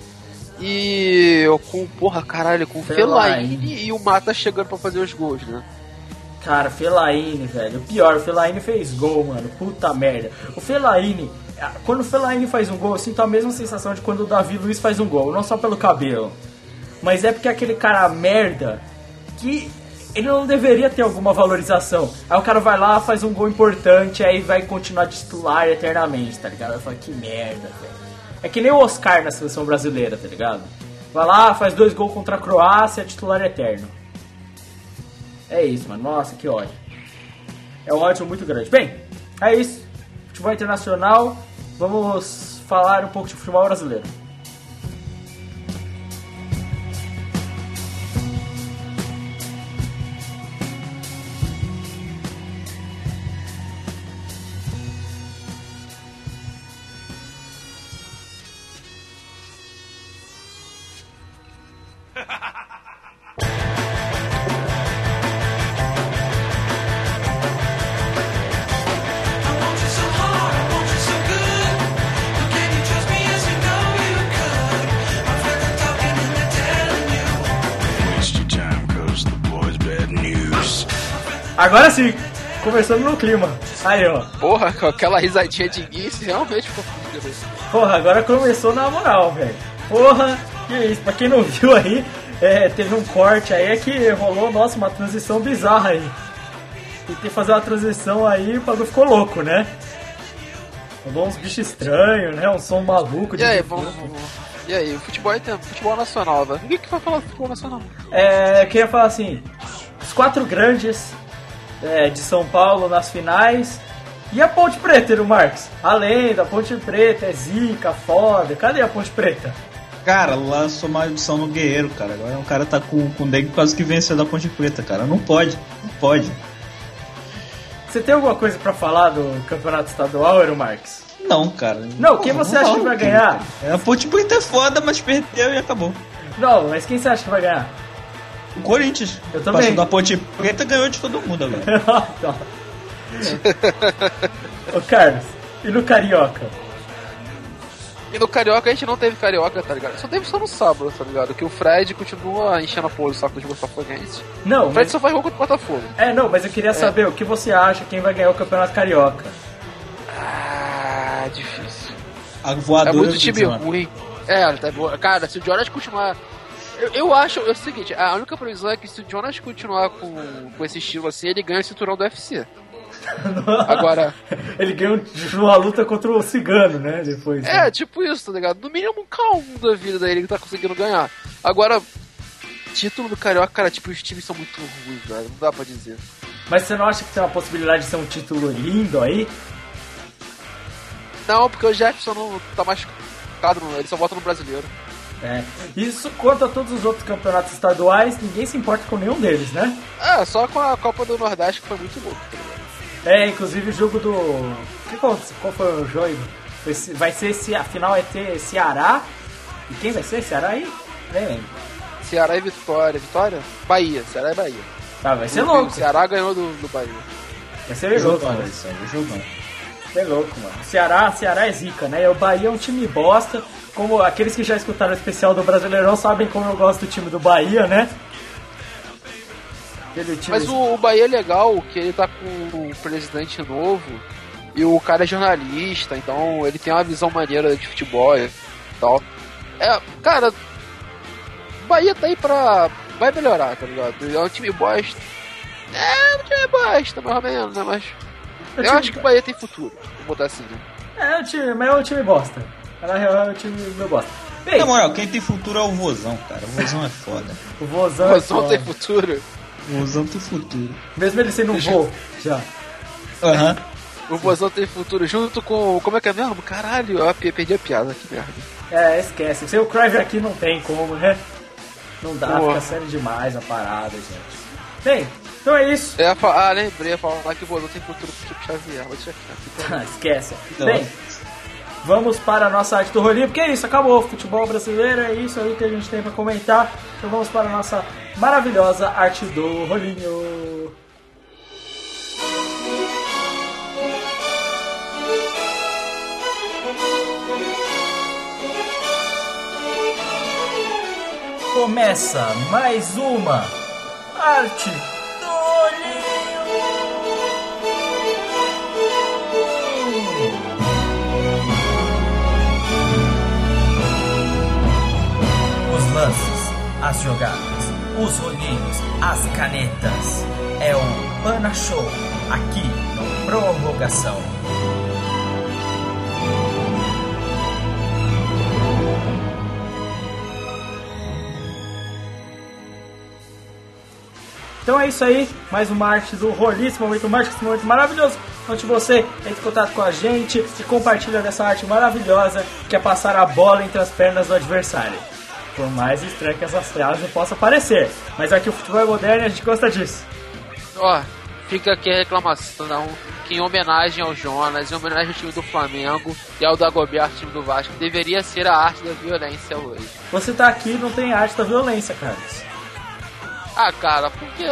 E com, porra, caralho, com Fellaini. Fellaini e o Mata chegando pra fazer os gols, né? Cara, Fellaini, velho. O pior, o Fellaini fez gol, mano. Puta merda. O Fellaini, quando o Fellaini faz um gol, eu sinto a mesma sensação de quando o Davi Luiz faz um gol. Não só pelo cabelo. Mas é porque é aquele cara merda que ele não deveria ter alguma valorização. Aí o cara vai lá, faz um gol importante, aí vai continuar titular eternamente, tá ligado? Eu falo, que merda, velho. É que nem o Oscar na seleção brasileira, tá ligado? Vai lá, faz dois gols contra a Croácia, titular eterno. É isso, mano. Nossa, que ódio. É um ódio muito grande. Bem, é isso. Futebol internacional. Vamos falar um pouco de futebol brasileiro. Agora sim, conversando no clima. Aí, ó. Porra, com aquela risadinha de início, realmente ficou. Porra, agora começou na moral, velho. Porra, que isso. Pra quem não viu aí, é, teve um corte aí é que rolou, nossa, uma transição bizarra aí. Tentei fazer uma transição aí o bagulho ficou louco, né? Rolou uns bichos estranhos, né? Um som maluco de E aí, vamos. E aí, o futebol é tempo, futebol nacional, velho. O que, que vai falar do futebol nacional? É, eu queria falar assim: os quatro grandes é, de São Paulo nas finais. E a Ponte Preta, Edu Marques? Além da Ponte Preta, é zica, foda. Cadê a Ponte Preta? Cara, lançou maldição no Guerreiro, cara. Agora o cara tá com, com o dengue quase que venceu da Ponte Preta, cara. Não pode, não pode. Você tem alguma coisa pra falar do campeonato estadual, Edu Marques? Não, cara. Não, quem você acha que vai ganhar? É, A Ponte Preta é foda, mas perdeu e acabou. Não, mas quem você acha que vai ganhar? Corinthians. Eu também. Passou da Ponte Preta ganhou de todo mundo agora. Ô Carlos, e no Carioca? E no Carioca a gente não teve Carioca, tá ligado? Só teve só no sábado, tá ligado? Que o Fred continua enchendo a porra do saco de Botafoguense. Não, O Fred mas... só faz gol contra o Botafogo. É, não, mas eu queria saber o que você acha, quem vai ganhar o Campeonato Carioca. Ah, difícil. A É voadora muito do time ruim. É, tá boa. Cara, se o Jonas continuar. Eu, eu acho é o seguinte, a única previsão é que se o Jonas continuar com, com esse estilo assim, ele ganha o cinturão do UFC. Agora, Ele ganhou uma luta contra o Cigano, né? Depois. né? é, tipo isso, tá ligado? No mínimo um K1 da vida dele que tá conseguindo ganhar. Agora, título do Carioca, cara, tipo, os times são muito ruins, velho. Não dá pra dizer. Mas você não acha que tem uma possibilidade de ser um título lindo aí? Não, porque o Jefferson não tá machucado, não. ele só volta no brasileiro. É. Isso quanto a todos os outros campeonatos estaduais, ninguém se importa com nenhum deles, né? É, só com a Copa do Nordeste que foi muito ligado? É, inclusive o jogo do. Que qual, qual foi o jogo? Foi Vai ser se a final é ter Ceará. E quem vai ser? Ceará aí? Nem lembro. Ceará e Vitória. Vitória? Bahia. Ceará e Bahia. Tá, vai ser O- louco. O Ceará ganhou do, do Bahia. Vai ser louco, Jogando, mano. isso aí, jogando. É louco, mano. Ceará, Ceará é zica, né? O Bahia é um time bosta. Como aqueles que já escutaram o especial do Brasileirão sabem como eu gosto do time do Bahia, né? Mas o, o Bahia é legal, que ele tá com um presidente novo e o cara é jornalista, então ele tem uma visão maneira de futebol e tal. É, cara, o Bahia tá aí pra. Vai melhorar, tá ligado? É um time bosta. É um time bosta, mais ou menos, né? Mas. É Eu time- acho que o Bahia tem futuro, vou botar assim, né? É, o time, mas é um time bosta. Na real, é um time meu bosta. Bem, Na moral, quem tem futuro é o Vozão, cara. O Vozão é foda. o Vozão, O é Vozão foda. tem futuro. O Vozão tem futuro. Mesmo ele sendo um vô, já. Aham. O Vozão tem futuro junto com. Como é que é mesmo? Caralho, eu pe- perdi a piada, que merda. É, esquece. Sem o Crave aqui não tem como, né? Não dá, Boa. fica sério demais a parada, gente. Bem, então é isso. Eu ia falar, ah, lembrei, ia falar que o Vozão tem futuro com o Chico Xavier. Vou deixar quieto. Ah, esquece. Não. Bem, vamos para a nossa arte do rolinho, porque é isso, acabou. Futebol brasileiro é isso aí que a gente tem para comentar. Então vamos para a nossa maravilhosa arte do rolinho. Começa mais uma arte as jogadas, os rolinhos, as canetas. É o Pana Show aqui no Prorrogação. Então é isso aí, mais uma arte do esse momento mágico, esse momento maravilhoso, onde você entra em contato com a gente e compartilha dessa arte maravilhosa que é passar a bola entre as pernas do adversário. Por mais estranho que essas frases possam parecer, mas aqui o futebol é moderno e a gente gosta disso. Ó, fica aqui a reclamação que em homenagem ao Jonas, em homenagem ao time do Flamengo e ao Dagobert, time do Vasco, deveria ser a arte da violência hoje. Você tá aqui e não tem arte da violência, Carlos. Ah, cara, por quê?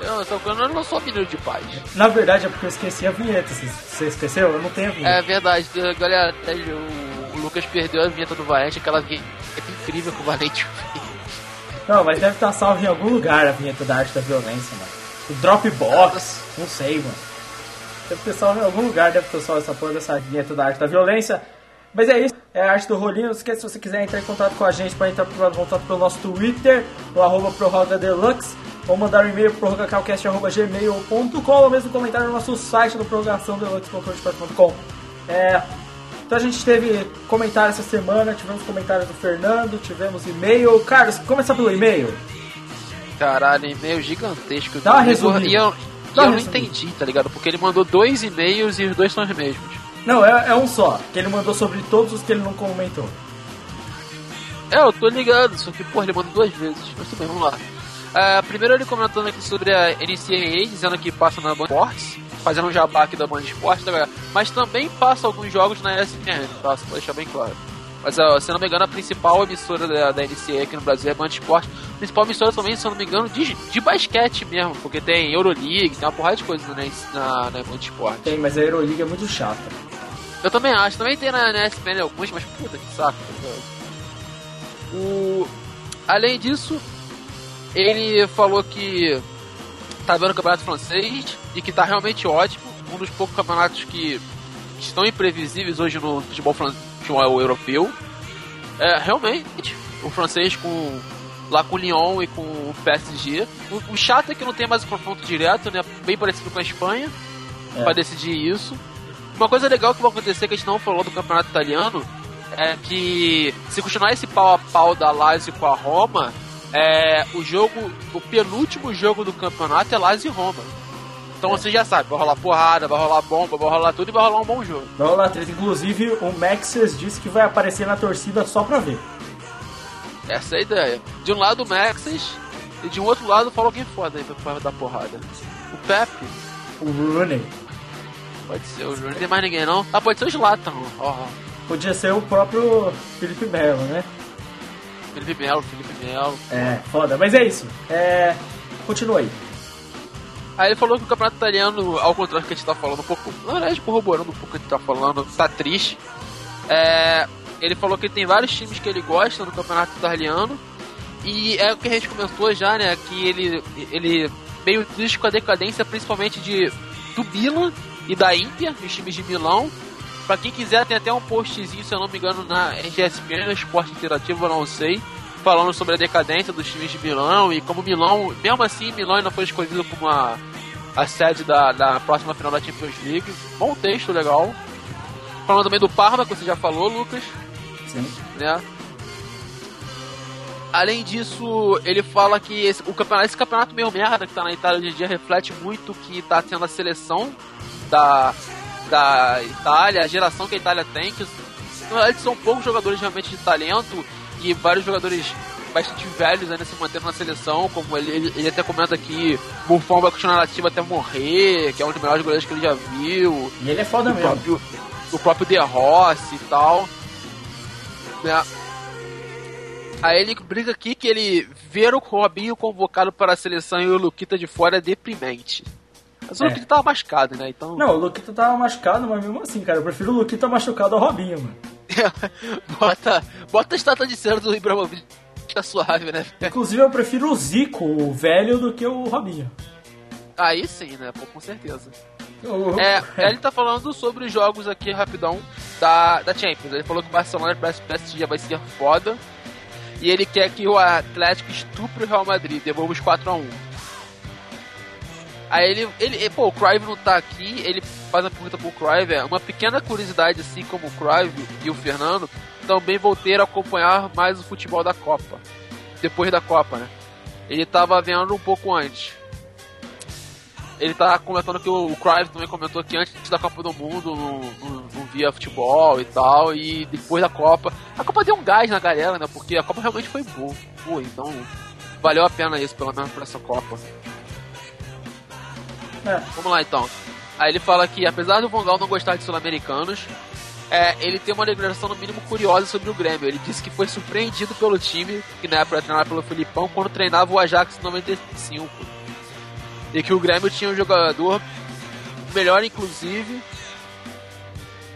Eu, só- eu não sou menino de paz. Na verdade é porque eu esqueci a vinheta. Você- esqueceu? Eu não tenho a vinheta. É verdade, galera, o, o Lucas perdeu a vinheta do Valente, aquela vinheta incrível que o Valente fez. Não, mas deve estar salvo em algum lugar a vinheta da arte da violência, mano. O Dropbox, não sei, mano. Deve ter salvo em algum lugar, deve ter salvo essa porra dessa vinheta da arte da violência. Mas é isso, é a arte do rolinho. Não esquece, se você quiser entrar em contato com a gente, pode entrar em contato pelo nosso Twitter, no arroba Prorroga Deluxe, ou mandar um e-mail pro prorrogacalcast.gmail.com ou mesmo comentário no nosso site do prorrogaçãodeluxe.com. É, então a gente teve comentário essa semana, tivemos comentários do Fernando, tivemos e-mail. Carlos, começar pelo e-mail. Caralho, e-mail gigantesco. Dá uma resumida. E eu, e eu não entendi, tá ligado? Porque ele mandou dois e-mails e os dois são os mesmos. Não, é, é um só, que ele mandou sobre todos os que ele não comentou. É, eu tô ligado, só que, porra, ele mandou duas vezes. Mas tudo bem, vamos lá. Ah, primeiro ele comentando aqui sobre a NCAA, dizendo que passa na Band Esportes, fazendo um jabá aqui da Band Esportes, tá mas também passa alguns jogos na ESPN, tá? Só pra deixar bem claro. Mas, ó, se eu não me engano, a principal emissora da, da NCAA aqui no Brasil é a Band Esportes. A principal emissora também, se eu não me engano, de, de basquete mesmo, porque tem Euroleague, tem uma porrada de coisas na, na, na Band Esportes. Tem, mas a Euroliga é muito chata. Eu também acho, também tem na, na ESPN alguns, mas puta que saco. tá? O... Além disso, ele falou que tá vendo o campeonato francês e que tá realmente ótimo. Um dos poucos campeonatos que, estão imprevisíveis hoje no futebol, fran- futebol europeu. É, realmente, o francês com lá com o Lyon e com o PSG. O, o chato é que não tem mais o confronto direto, né? Bem parecido com a Espanha, É. pra decidir isso. Uma coisa legal que vai acontecer que a gente não falou do campeonato italiano é que se continuar esse pau a pau da Lazio com a Roma, é, o jogo, o penúltimo jogo do campeonato é Lazio e Roma. Então você já sabe, vai rolar porrada, vai rolar bomba, vai rolar tudo e vai rolar um bom jogo. Lá, treta. Inclusive, o Maxes disse que vai aparecer na torcida só pra ver. Essa é a ideia. De um lado o Maxis e de um outro lado fala alguém foda aí pra, pra dar porrada. O Pepe, O Rooney. Pode ser o Júnior, não tem mais ninguém não. Ah, pode ser o Zlatan, ó. ó. Podia ser o próprio Felipe Melo, né? Felipe Melo, Felipe Melo. É, foda. Mas é isso. É... Continua aí. Aí ele falou que o campeonato italiano, ao contrário do que a gente tá falando um pouco, na verdade corroborando um pouco o que a gente tá falando, tá triste. É, ele falou que tem vários times que ele gosta no campeonato italiano. E é o que a gente comentou já, né? Que ele, ele meio triste com a decadência, principalmente de do Milan e da Ímpia, os times de Milão. Pra quem quiser, tem até um postzinho, se eu não me engano, na RGSPN, no Esporte Interativo, eu não sei, falando sobre a decadência dos times de Milão e como Milão, mesmo assim, Milão ainda foi escolhido como a, a sede da, da próxima final da Champions League. Bom texto, legal. Falando também do Parma, que você já falou, Lucas, Sim. né? Além disso, ele fala que esse, o campeonato, esse campeonato meio merda que tá na Itália hoje em dia reflete muito o que tá sendo a seleção da, da Itália, a geração que a Itália tem, que na verdade são poucos jogadores realmente de talento e vários jogadores bastante velhos ainda se mantendo na seleção, como ele, ele, até comenta aqui, Buffon vai continuar nativo até morrer, que é um dos melhores goleiros que ele já viu, E ele é foda o mesmo. próprio, o próprio De Rossi e tal. Né? Aí ele brinca aqui que ele ver o Robinho convocado para a seleção e o Luquita de fora é deprimente. Mas o É. Luquita tava machucado, né? Então. Não, o Luquita tava machucado, mas mesmo assim, cara, eu prefiro o Luquita machucado ao Robinho, mano. bota, bota a estátua de cera do Ibrahimovic, tá suave, né? Inclusive, eu prefiro o Zico, o velho, do que o Robinho. Aí sim, né? Pô, com certeza. O- É, ele tá falando sobre os jogos aqui rapidão da, da Champions. Ele falou que o Barcelona para PSG vai ser foda. E ele quer que o Atlético estupre o Real Madrid, devolva os 4x1. Aí ele, ele, pô, o Crive não tá aqui, ele faz uma pergunta pro Crive, é uma pequena curiosidade, assim como o Crive e o Fernando, também vou ter a acompanhar mais o futebol da Copa. Depois da Copa, né? Ele tava vendo um pouco antes ele tá comentando que o, Crive também comentou que antes da Copa do Mundo não, não- não via futebol e tal, e depois da Copa. A Copa deu um gás na galera, né? Porque a Copa realmente foi boa, boa então valeu a pena isso, pelo menos pra essa Copa. É. Vamos lá então. Aí ele fala que apesar do Vongal não gostar de sul-americanos, é, ele tem uma declaração no mínimo curiosa sobre o Grêmio. Ele disse que foi surpreendido pelo time, que na época era treinado pelo Filipão, quando treinava o Ajax em 95 e que o Grêmio tinha um jogador melhor, inclusive.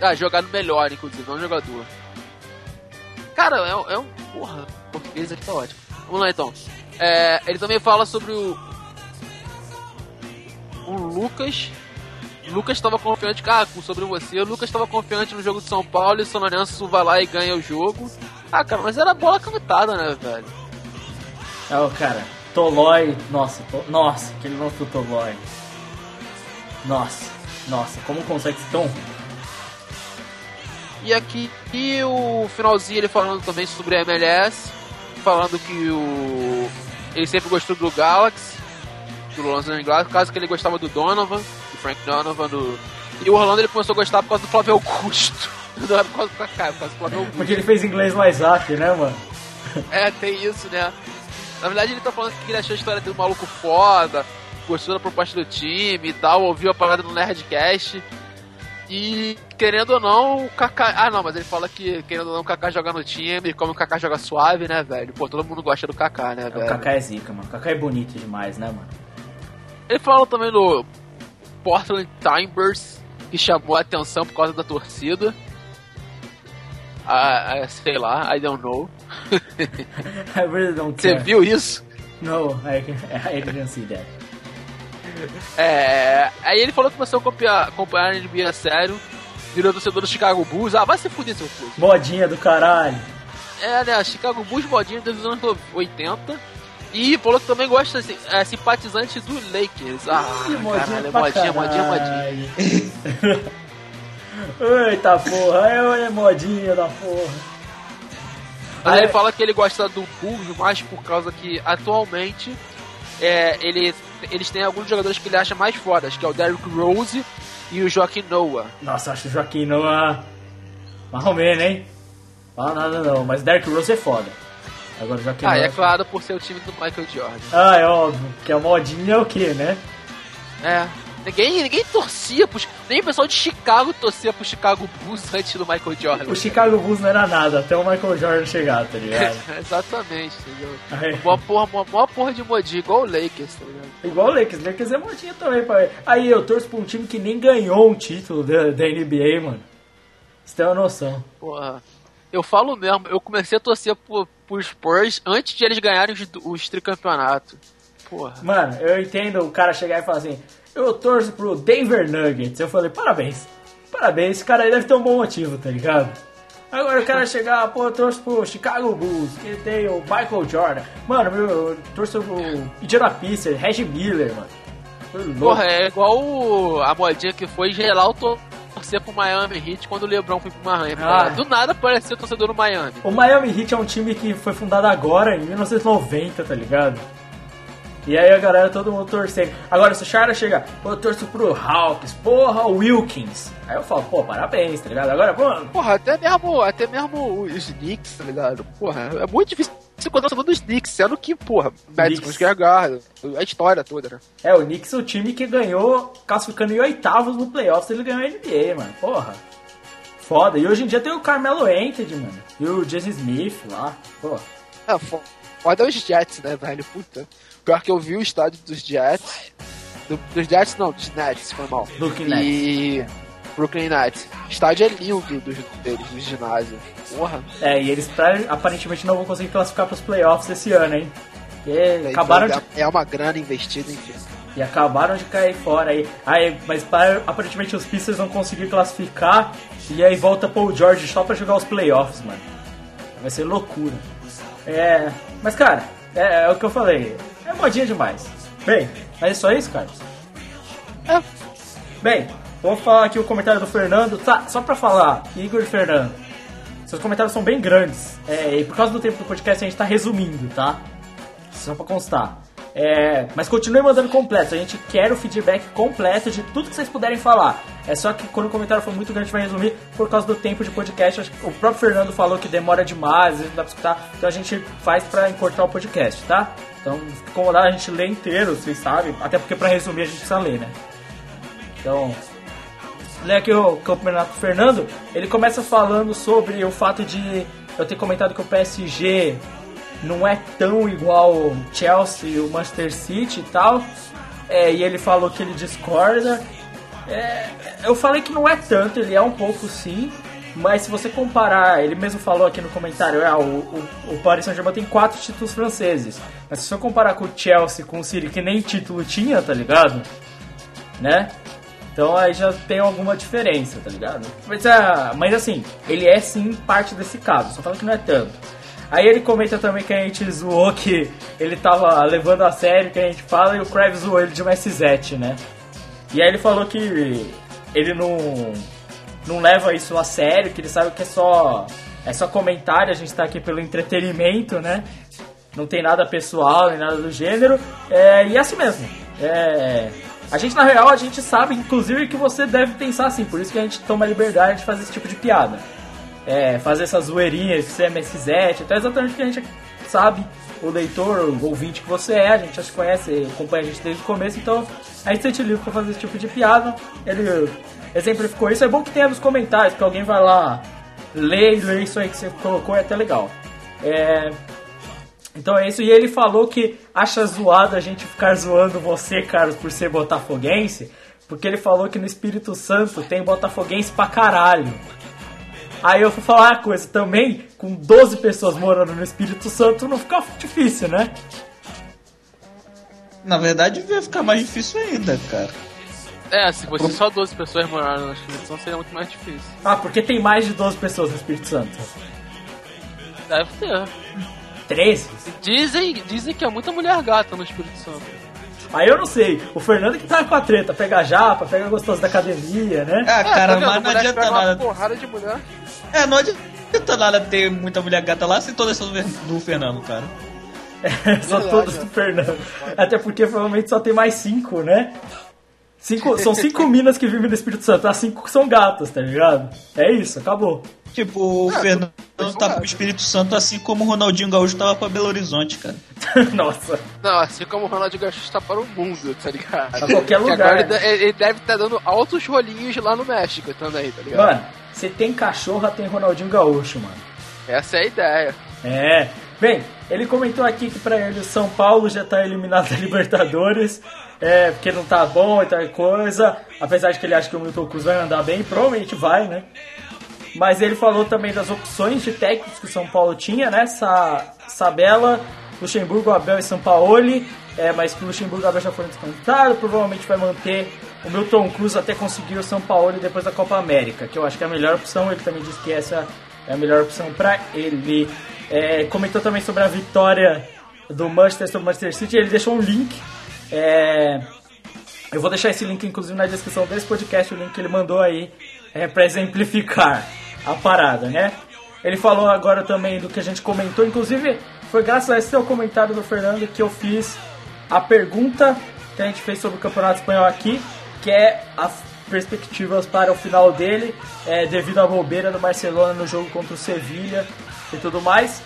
Ah, jogado melhor, inclusive, não jogador. Cara, é, é um. Porra, português aqui tá ótimo. Vamos lá então. É, ele também fala sobre o. O Lucas. O Lucas estava confiante, ah, sobre você. O Lucas estava confiante no jogo de São Paulo e o São Lourenço vai lá e ganha o jogo. Ah, cara, mas era bola cantada, né, velho? É o cara, Tolói. Nossa, to- nossa, aquele do Tolói. Nossa, nossa, como consegue ser tão ruim? E aqui e o finalzinho ele falando também sobre a MLS, falando que o ele sempre gostou do Galaxy, do Los Angeles Galaxy, por causa que ele gostava do Donovan, do Frank Donovan, do... e o Orlando ele começou a gostar por causa do Flávio Augusto. Não era por causa do Kaká, por causa do Flávio Augusto. Porque ele fez inglês mais rápido, né, mano? É, tem isso, né? Na verdade ele tá falando que ele achou a história do maluco foda, gostou da proposta do time e tal, ouviu a parada no Nerdcast. E querendo ou não, o Kaká. Ah não, mas ele fala que querendo ou não, o Kaká joga no time, como o Kaká joga suave, né, velho? Pô, todo mundo gosta do Kaká, né, O velho? Kaká é zica, mano. O Kaká é bonito demais, né, mano? Ele fala também do Portland Timbers, que chamou a atenção por causa da torcida. Ah, ah, sei lá, I don't know. I really don't Você viu isso? No, I, I didn't see that. É, aí ele falou que começou a acompanhar, acompanhar a NBA a sério, virou torcedor do Chicago Bulls. Ah, vai se fuder, seu puto. Modinha do caralho. É, né? Chicago Bulls modinho desde os anos 80. E falou que também gosta, assim, é simpatizante do Lakers. Ah, Ih, caralho, modinha, modinha, modinha. caralho. Eita porra, é, é modinha da porra. Aí ele fala que ele gosta do Bulls mais por causa que atualmente é, ele, eles têm alguns jogadores que ele acha mais fodas, que é o Derrick Rose e o Joaquim Noah. Nossa, acho o Joaquim Noah. Menos, hein? Fala nada não, mas Derrick Rose é foda. Agora o Joaquim Ah, é claro por ser o time do Michael Jordan. Ah, é óbvio, que a modinha é o que, né? É. Ninguém, ninguém torcia pros. Nem o pessoal de Chicago torcia pro Chicago Bulls antes do Michael Jordan. O Chicago Bulls não era nada, até o Michael Jordan chegar, tá ligado? Exatamente, entendeu? Aí, Uma porra, uma, uma porra de modinha, igual o Lakers, tá ligado? igual o Lakers, Lakers é modinha também, pai. Aí eu torço pra um time que nem ganhou um título da, da NBA, mano. Você tem uma noção. Porra. Eu falo mesmo, eu comecei a torcer pro, pro Spurs antes de eles ganharem os, os tricampeonatos. Porra. Mano, eu entendo o cara chegar e falar assim: eu torço pro Denver Nuggets. Eu falei: parabéns, parabéns, esse cara aí deve ter um bom motivo, tá ligado? Agora o cara chegar, pô, eu torço pro Chicago Bulls, que tem o Michael Jordan. Mano, meu, eu torço pro Indiana Pacers, Reggie Miller, mano. Tô. Porra, é igual o- a modinha que foi geral torcer pro Miami Heat quando o LeBron foi pro Miami. Ah. Do nada apareceu torcedor no Miami. O Miami Heat é um time que foi fundado agora, em 1990, tá ligado? E aí a galera, todo mundo torcendo. Agora, se o Chara chegar, pô, eu torço pro Hawks, porra, o Wilkins. Aí eu falo, pô, parabéns, tá ligado? Agora, pô, Porra, até mesmo, até mesmo os Knicks, tá ligado? Porra, é muito difícil você encontrar o segundo dos Knicks, sendo que, porra, Madison. Square Garden, a história toda, né? é, o Knicks é o time que ganhou, classificando em oitavos no playoffs, ele ganhou a NBA, mano, porra. Foda. E hoje em dia tem o Carmelo Anthony, mano. E o Jesse Smith lá, pô. É, fo- foda os Jets, né, velho? Puta. Pior que eu vi o estádio dos Jets. do- dos Jets não, dos Nets, foi mal. Brooklyn E. Brooklyn Nets. Estádio é lindo dos, deles, do ginásio. Porra. É, e eles pra- aparentemente não vão conseguir classificar pros playoffs esse ano, hein? Porque acabaram de É uma grana investida, enfim. E acabaram de cair fora aí. aí mas para- aparentemente os Pistons vão conseguir classificar. E aí volta Paul George só pra jogar os playoffs, mano. Vai ser loucura. É. Mas cara, é, é o que eu falei. É modinha demais. Bem, é só isso, Carlos? É. Bem, vou falar aqui o comentário do Fernando. Tá, só pra falar, Igor e Fernando. Seus comentários são bem grandes. É, e por causa do tempo do podcast a gente tá resumindo, tá? Só pra constar. É, mas continue mandando completo. A gente quer o feedback completo de tudo que vocês puderem falar. É só que quando o comentário for muito grande, a gente vai resumir por causa do tempo de podcast. O próprio Fernando falou que demora demais, não dá pra escutar. Então a gente faz pra encurtar o podcast, tá? Então, incomodar, a gente lê inteiro, vocês sabem. Até porque pra resumir a gente precisa ler, né? Então, ler aqui o campeonato do Fernando, ele começa falando sobre o fato de eu ter comentado que o PSG não é tão igual o Chelsea o Manchester City e tal. É, e ele falou que ele discorda. É, eu falei que não é tanto, ele é um pouco sim. Mas se você comparar, ele mesmo falou aqui no comentário, é, o, o, o Paris Saint-Germain tem quatro títulos franceses. Mas se você comparar com o Chelsea, com o City, que nem título tinha, tá ligado? Né? Então aí já tem alguma diferença, tá ligado? Mas, ah, mas assim, ele é sim parte desse caso, só fala que não é tanto. Aí ele comenta também que a gente zoou que ele tava levando a sério o que a gente fala e o Kraves zoou ele de uma SZ, né? E aí ele falou que ele não, não leva isso a sério, que ele sabe que é só, é só comentário, a gente tá aqui pelo entretenimento, né? Não tem nada pessoal nem nada do gênero. É, e é assim mesmo. É, a gente, na real, a gente sabe, inclusive, que você deve pensar assim, por isso que a gente toma a liberdade de fazer esse tipo de piada. É, fazer essas zoeirinhas, você é MSZ, então é exatamente o que a gente sabe, o leitor, o ouvinte que você é, a gente já te conhece, acompanha a gente desde o começo, então a gente sente livre pra fazer esse tipo de piada. Ele exemplificou isso, é bom que tenha nos comentários, que alguém vai lá ler ler isso aí que você colocou, é até legal. É, então é isso, e ele falou que acha zoado a gente ficar zoando você, Carlos, por ser botafoguense, Porque ele falou que no Espírito Santo tem botafoguense pra caralho. Aí eu vou falar uma coisa, também, com 12 pessoas morando no Espírito Santo, não fica difícil, né? Na verdade, vai ficar mais difícil ainda, cara. É, se fosse só 12 pessoas morando na Espírito Santo, seria muito mais difícil. Ah, porque tem mais de 12 pessoas no Espírito Santo. Deve ter. 13? Dizem, dizem que é muita mulher gata no Espírito Santo. Aí eu não sei. O Fernando que tá com a treta, pega a japa, pega gostoso da academia, né? Ah, cara, tá vendo? mas não adianta pega uma nada. porrada de mulher. É, não adianta nada ter muita mulher gata lá se todas são do Fernando, cara. são Verdade, todos é. do Fernando. Até porque provavelmente só tem mais cinco, né? Cinco, são cinco minas que vivem no Espírito Santo, as cinco são gatas, tá ligado? É isso, acabou. Tipo, o Ah, Fernando tá pro é. Espírito Santo assim como o Ronaldinho Gaúcho tava pra Belo Horizonte, cara. Nossa. Não, assim como o Ronaldinho Gaúcho está para o mundo, tá ligado? Pra qualquer Que lugar. agora ele, de- ele deve estar dando altos rolinhos lá no México também, tá ligado? Mano, se tem cachorra, tem Ronaldinho Gaúcho, mano. Essa é a ideia. É. Bem, ele comentou aqui que pra ele o São Paulo já tá eliminado da Libertadores, é, porque não tá bom e tal coisa. Apesar de que ele acha que o Milton Cruz vai andar bem, provavelmente vai, né? Mas ele falou também das opções de técnicos que o São Paulo tinha, né? Sa Sabela, Luxemburgo, Abel e Sampaoli. É, mas que o Luxemburgo Abel já foram descontados. Provavelmente vai manter o Milton Cruz até conseguir o São Paulo depois da Copa América, que eu acho que é a melhor opção. Ele também disse que essa é a melhor opção para ele. É, comentou também sobre a vitória do Manchester sobre o Manchester City. Ele deixou um link. É, eu vou deixar esse link, inclusive, na descrição desse podcast, o link que ele mandou aí é, para exemplificar a parada, né? Ele falou agora também do que a gente comentou, inclusive foi graças a esse seu comentário do Fernando que eu fiz a pergunta que a gente fez sobre o Campeonato Espanhol aqui, que é as perspectivas para o final dele, é, devido à bobeira do Barcelona no jogo contra o Sevilha e tudo mais.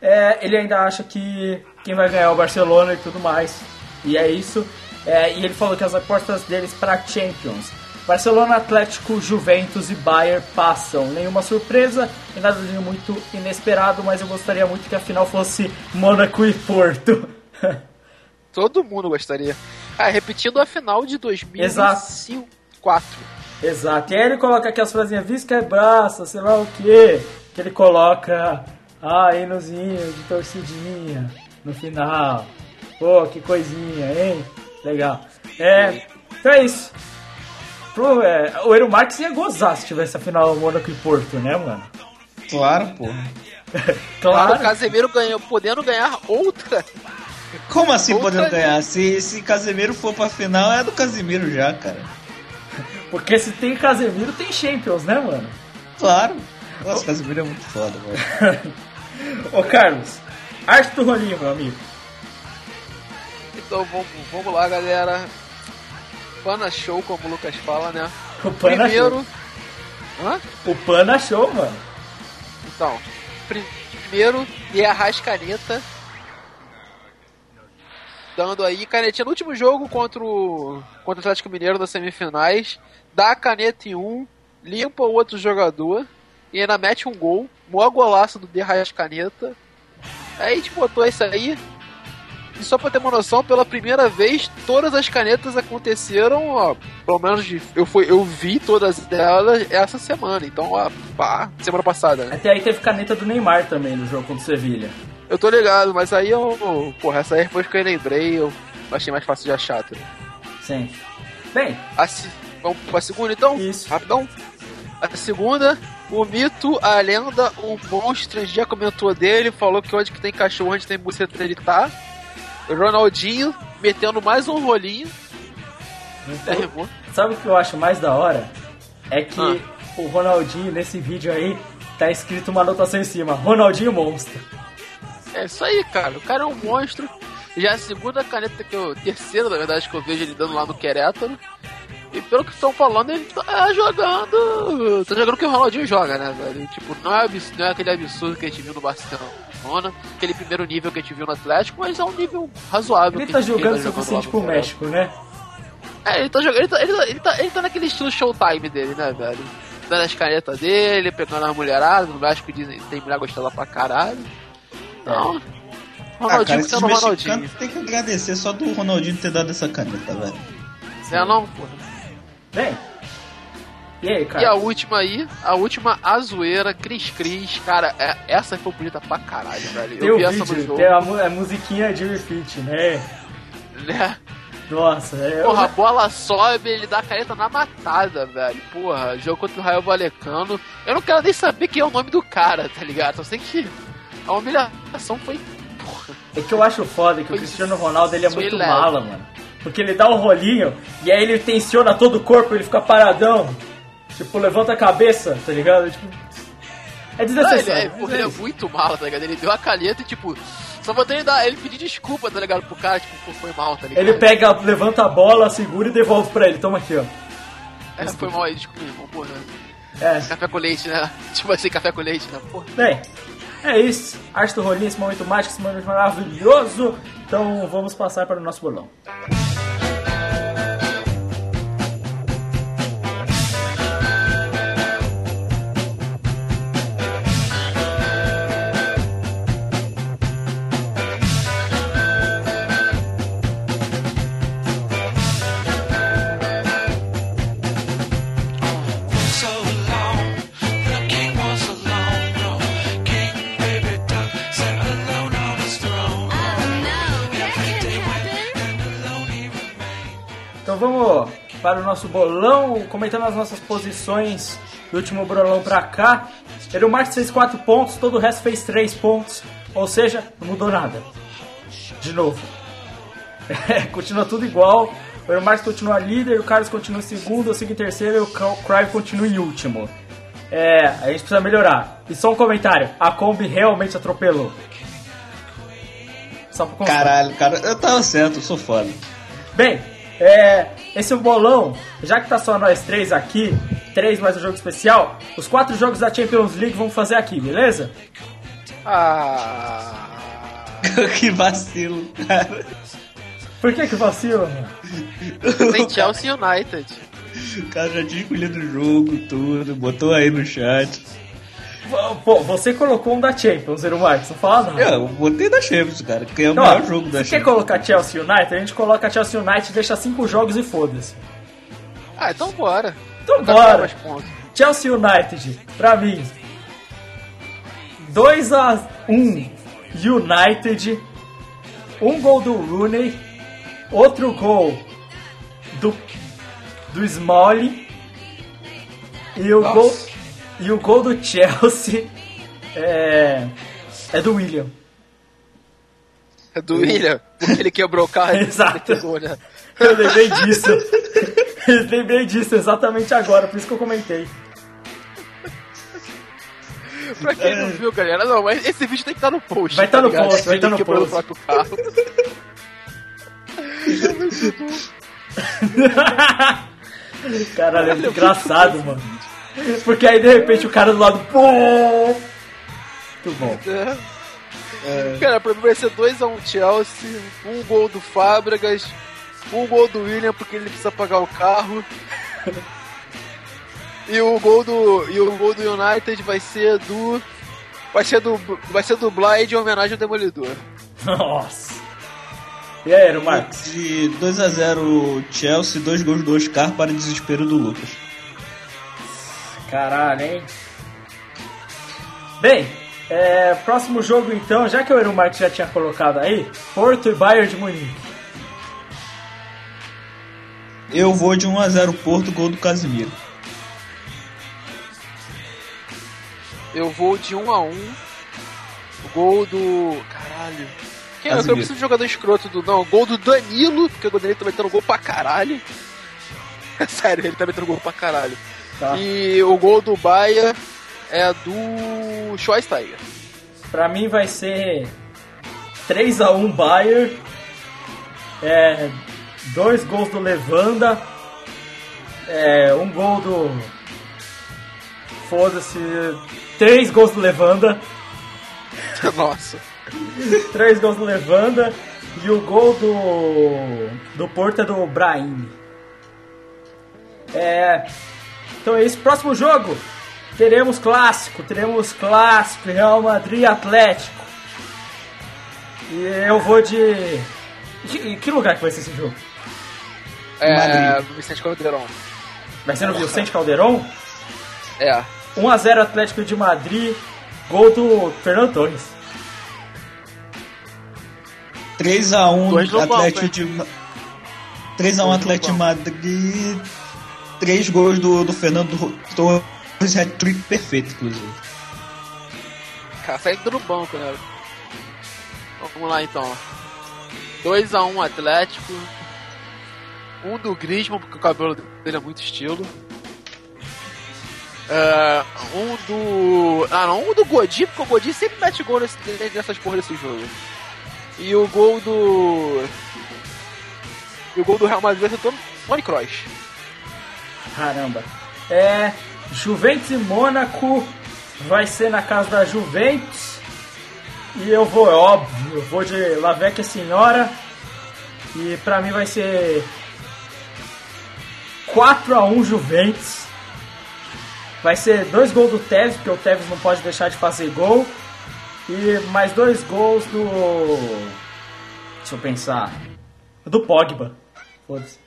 É, ele ainda acha que quem vai ganhar é o Barcelona e tudo mais. E é isso. É, e ele falou que as apostas deles para Champions. Barcelona, Atlético, Juventus e Bayern passam. Nenhuma surpresa e nada de muito inesperado, mas eu gostaria muito que a final fosse Mônaco e Porto. Todo mundo gostaria. Ah, repetindo a final de 2004. Exato. E aí ele coloca aqui as frasinhas Visca é braça, sei lá o que. Que ele coloca ah, hinozinho de torcidinha no final. Pô, que coisinha, hein? Legal. É, então é isso. Pro, é, o Eero Marques ia gozar se tivesse a final Mônaco e Porto, né, mano? Claro, porra. Claro, o Claro. Casemiro ganhou, podendo ganhar outra. Como assim Outra podendo ganhar? Se, se Casemiro for pra final, é do Casemiro já, cara. Porque se tem Casemiro, tem Champions, né, mano? Claro. Nossa, Casemiro é muito foda, velho. Ô, Carlos, arte do rolinho, meu amigo. Então vamos, vamos lá, galera. Pana show, como o Lucas fala, né? O Pana Primeiro. Hã? achou. O Pana achou, mano. Então, pri- primeiro, de Arrascaneta. Dando aí canetinha no último jogo contra o, contra o Atlético Mineiro nas semifinais. Dá a caneta em um, limpa o outro jogador e ainda mete um gol. Mó golaço do De Arrascaneta. Aí a gente botou isso aí. E só pra ter uma noção, pela primeira vez, todas as canetas aconteceram, ó, pelo menos eu, fui, eu vi todas elas essa semana. Então, ó, pá, semana passada, né? Até aí teve caneta do Neymar também no jogo contra o Sevilha. Eu tô ligado, mas aí eu. Porra, essa aí depois que eu lembrei, eu achei mais fácil de achar. Tá? Sim. Bem, A Vamos pra segunda então? Isso. Rapidão. A segunda, o mito, a lenda, o monstro, já comentou dele, falou que onde que tem cachorro, onde tem buceta ele tá. Ronaldinho metendo mais um rolinho. Até rimou. sabe o que eu acho mais da hora? É que Ah. o Ronaldinho, nesse vídeo aí, tá escrito uma anotação em cima: Ronaldinho Monstro. É isso aí, cara. O cara é um monstro. Já a segunda caneta que eu. Terceira, na verdade, que eu vejo ele dando lá no Querétaro. E pelo que estão falando, ele tá jogando. Tá jogando o que o Ronaldinho joga, né, velho? Tipo, não é, abs- não é aquele absurdo que a gente viu no Barcelona, aquele primeiro nível que a gente viu no Atlético, mas é um nível razoável. Ele que tá que jogando o tá suficiente pro. México, né? É, ele tá jogando. Ele tá, ele, tá, ele, tá, ele tá naquele estilo showtime dele, né, velho? Dando as canetas dele, pegando as mulheradas. No México dizem tem mulher gostosa pra caralho. Então. Ah, Ronaldinho cara, esses sendo Ronaldinho. tem que agradecer só do Ronaldinho ter dado essa caneta, velho. É não, porra. Bem. E aí, E a cara? última aí, a última, a zoeira, Cris Cris. Cara, é- essa foi bonita pra caralho, velho. Tem Eu vi essa no vídeo, jogo, tem a, a musiquinha de Refit, né? né? Nossa, é. Porra, a bola sobe, ele dá a caneta na matada, velho. Porra, jogo contra o Raio Valecano. Eu não quero nem saber quem é o nome do cara, tá ligado? Só sei que a humilhação foi. Porra. É que eu acho foda que o Cristiano Ronaldo ele é muito leve. mala, mano. Porque ele dá um rolinho e aí ele tensiona todo o corpo, ele fica paradão. Tipo, levanta a cabeça, tá ligado? Tipo, é ele, desnecessário. é, mas porra, é ele é isso. muito mal, tá ligado? Ele deu a caneta e, tipo, só faltou ele, dar, ele pedir desculpa, tá ligado? Pro cara, tipo, pô, foi mal, tá ligado? Ele pega, levanta a bola, segura e devolve pra ele. Toma aqui, ó. É, foi mal aí, desculpa, irmão, porra. É. Café com leite, né? Tipo assim, café com leite, né? Porra. Bem, é isso. Arte do rolinho, esse momento mágico, esse momento maravilhoso. Então vamos passar para o nosso bolão. so para o nosso bolão, comentando as nossas posições do último bolão pra cá. Ele o Marcos fez 4 pontos, todo o resto fez 3 pontos. Ou seja, não mudou nada. De novo. É, continua tudo igual. O Marcos continua líder, o Carlos continua em segundo, eu sigo em terceiro e o Crive continua em último. É, a gente precisa melhorar. E só um comentário: a Kombi realmente atropelou. Só pra. Caralho, cara, eu tava certo, eu sou foda. Bem, é, esse é o bolão, já que tá só nós três aqui, três mais um jogo especial, os quatro jogos da Champions League vamos fazer aqui, beleza? Ah. que vacilo, cara. Por que que vacila, mano? Tem Chelsea United. O cara já tinha escolhido o jogo, tudo, botou aí no chat. Pô, você colocou um da Champions, Zero Marcos, não fala nada. É, eu botei da Champions, cara, que é o Então, melhor jogo da se quer Champions. colocar Chelsea United, a gente coloca Chelsea United, deixa cinco jogos e foda-se. Ah, então bora. Então bora. Chelsea United, pra mim, 2 a 1 United, um gol do Rooney, outro gol do do Smalley e o gol e o gol do Chelsea é é do William. É do William, porque ele quebrou o carro e Exato. pegou, né? Eu lembrei disso. Eu lembrei disso exatamente agora, por isso que eu comentei. Pra quem não viu, galera, não, mas esse vídeo tem que estar no post. Vai tá no ligado? post, vai Ele tá no post. o próprio carro. Caralho, é engraçado, mano. Porque aí de repente o cara do lado. Pô! Muito bom. Cara, pra mim vai ser 2x1 Chelsea, um gol do Fábregas, um gol do William porque ele precisa pagar o carro. E o gol do e o gol do United vai ser do vai ser do vai ser do Blyde em homenagem ao Demolidor. Nossa. E aí, Marcos? De 2x0 Chelsea, dois gols do Oscar para desespero do Lucas. Caralho, hein? Bem, é, próximo jogo então, já que o Ero Marcos já tinha colocado aí, Porto e Bayern de Munique. Eu vou de 1x0 Porto, gol do Casimiro. Eu vou de 1 a 1 O gol do. Caralho. Quem é? Eu preciso de jogador escroto do. Não, gol do Danilo, porque o Danilo tá metendo gol pra caralho. Sério, ele tá metendo gol pra caralho. Tá. E o gol do Baia é do Schweinsteiger. Pra mim vai ser 3x1 Bayern. É, dois gols do Levanda. É, um gol do. Foda-se. Três gols do Levanda. Nossa. Três gols do Levanda. E o gol do. Do Porto é do Brahim. É. Então é isso. Próximo jogo. Teremos clássico. Teremos clássico. Real Madrid e Atlético. E eu vou de. Que, que lugar que vai ser esse jogo? É. Madrid. Vicente Caldeirão. Vai ser no Vicente Calderon. É. 1x0 Atlético de Madrid. Gol do Fernando Torres. 3x1 Dois no Atlético de. Ma- 3x1 Atlético de Madrid. 3 gols do, do Fernando Torres, hat-trick perfeito, inclusive. Saindo do banco, né? Vamos lá então. 2x1 Atlético. Um do Griezmann, porque o cabelo dele é muito estilo. É, um do. Ah não, um do Godin, porque o Godin sempre mete gol nesse, nessas porra desse jogo. E o gol do. E o gol do Real Madrid ser todo Tony Kroos. Caramba. É. Juventus e Mônaco vai ser na casa da Juventus. E eu vou, é óbvio, eu vou de Lavecchia Senhora. E pra mim vai ser 4x1 Juventus. Vai ser dois gols do Tevez, porque o Tevez não pode deixar de fazer gol. E mais dois gols do. Deixa eu pensar. Do Pogba. Foda-se.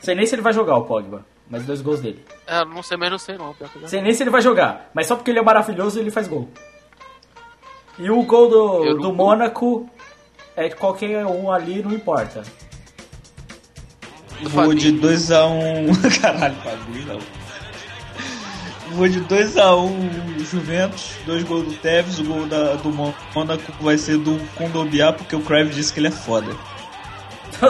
Sei nem se ele vai jogar o Pogba, mas dois gols dele. É, não sei, mas não sei não. Sei nem se ele vai jogar, mas só porque ele é maravilhoso ele faz gol. E o gol do, Eu do Mônaco é de qualquer um ali, não importa. Vou de Fabinho. 2x1. Caralho, Fabinho, não. Vou de 2x1 Juventus, dois gols do Tevez, o gol da, do Mônaco vai ser do Kondobiá, porque o Crave disse que ele é foda.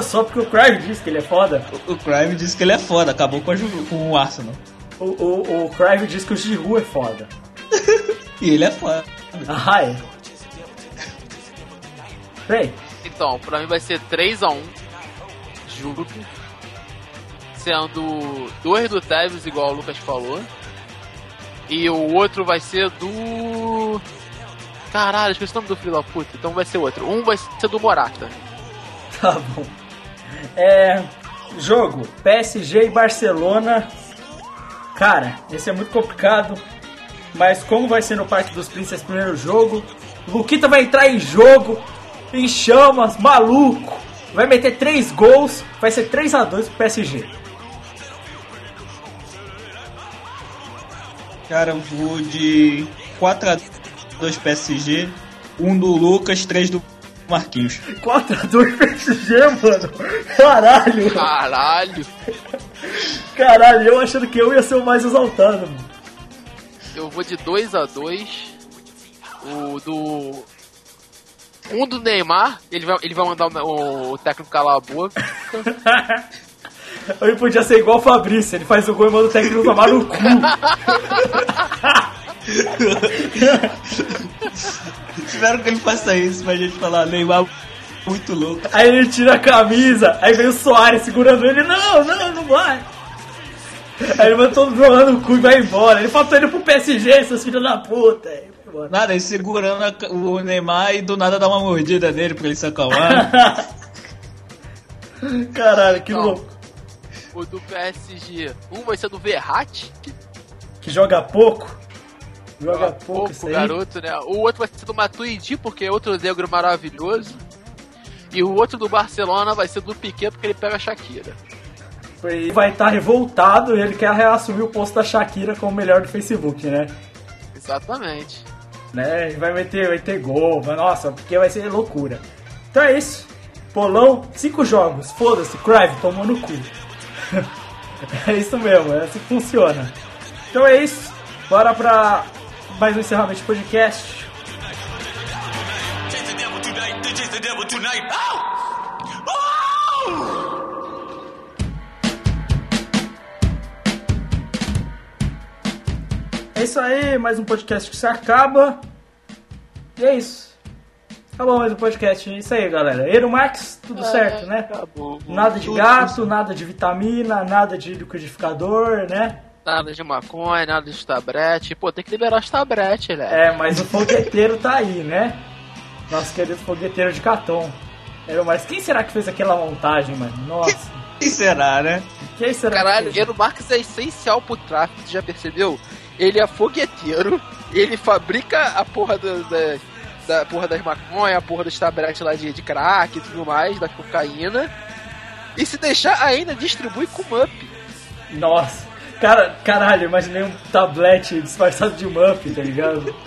Só porque o Cruyff disse que ele é foda. O Crave disse que ele é foda, acabou com, a Ju- com o Arsenal. O, o, o Cruyff disse que o Giroud é foda. E ele é foda. Ah, é. Bem, Então, pra mim vai ser 3x1. Juro. Sendo dois do Tevez, igual o Lucas falou. E o outro vai ser do. Caralho, esqueci o nome do filho da puta. Então vai ser outro. Um vai ser do Morata. Tá bom. É. Jogo: PSG e Barcelona. Cara, esse é muito complicado. Mas como vai ser no Parque dos Príncipes primeiro jogo, Luquita vai entrar em jogo, em chamas, maluco. Vai meter três gols, vai ser 3 a 2 pro PSG. Cara, eu vou de 4x2 PSG, um do Lucas, três do Marquinhos. 4 a 2 PSG, mano. Caralho. Caralho! Caralho, eu achando que eu ia ser o mais exaltado, mano. Eu vou de 2x2. O do. Um do Neymar, ele vai, ele vai mandar o, o técnico calar a boca. Ele podia ser igual o Fabrício, ele faz o gol e manda o técnico tomar no cu. Espero que ele faça isso pra gente falar Neymar muito louco. Aí ele tira a camisa, aí vem o Soares segurando ele, não, não, não vai. Aí ele manda todo tomar no cu e vai embora. Ele faltou ele pro PSG, seus filhos da puta. Aí vai embora. Nada, ele segurando a o Neymar e do nada dá uma mordida nele pra ele se acalmar. Caralho, que Não. louco. O do PSG, um vai ser do Verratti, Que joga pouco. Joga pouco, pouco garoto, né? O outro vai ser do Matuidi, porque é outro negro maravilhoso. E o outro do Barcelona vai ser do Piquet, porque ele pega a Shakira. Ele vai estar revoltado e ele quer reassumir o posto da Shakira como o melhor do Facebook, né? Exatamente. né? Ele vai meter, vai ter gol, vai- nossa, porque vai ser loucura. Então é isso. Polão, cinco jogos. Foda-se, Crive, tomou no cu. é isso mesmo, é assim que funciona. Então é isso. Bora pra mais um encerramento de podcast. É isso aí, mais um podcast que se acaba. E é isso. Acabou mais um podcast. É isso aí, galera. Eiro Max, tudo certo, né? Acabou. Nada de gato, nada de vitamina, nada de liquidificador, né? Nada de maconha, nada de tablete. Pô, tem que liberar os tabletes, né? É, mas o fogueteiro tá aí, né? Nosso querido fogueteiro de Caton. Era, mas quem será que fez aquela montagem, mano? Nossa. Quem será, né? Quem será Caralho, que fez? Eero Marques é essencial pro tráfico, você já percebeu? Ele é fogueteiro, ele fabrica a porra do- da, da porra das maconha, a porra dos tabletes lá de, de crack e tudo mais, da cocaína. E se deixar, ainda distribui com up. Nossa. Cara, caralho, imaginei um tablete disfarçado de Muff, tá ligado?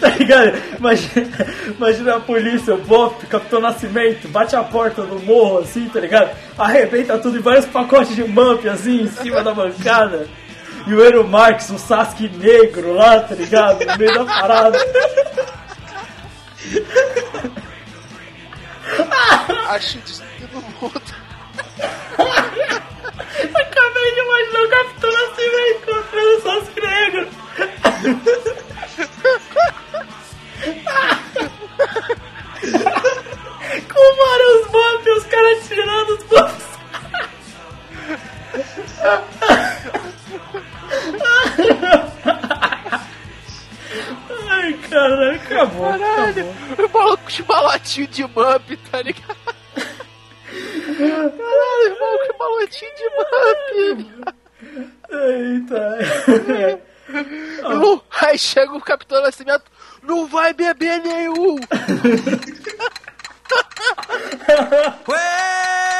tá ligado? Imagina, imagina a polícia, o Bop, Capitão Nascimento, bate a porta do morro assim, tá ligado? Arrebenta tudo e vários pacotes de Muff assim em cima da bancada. E o Ero Marx, o Sasuke negro lá, tá ligado? No meio da parada. Acho mundo. Acabei de imaginar o Capitão Nascimento encontrando o Sasuke negro. Com vários buffs, os caras tirando os buffs. Ai, caralho, acabou. Caralho, o maluco com balotinho de Mup, tá ligado? Caralho, o maluco com balotinho de Mup. Eita. Não, Aí chega o Capitão Nascimento, não vai beber nenhum. Where,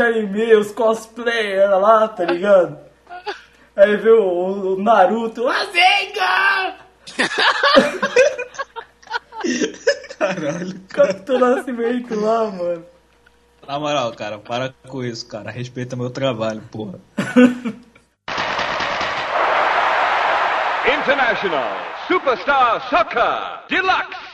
de anime, os cosplayers lá, tá ligado? Aí vê o, o Naruto, Azenga! Caralho. Capitão Nascimento lá, mano. Na moral, cara, para com isso, cara. Respeita meu trabalho, porra. International Superstar Soccer Deluxe.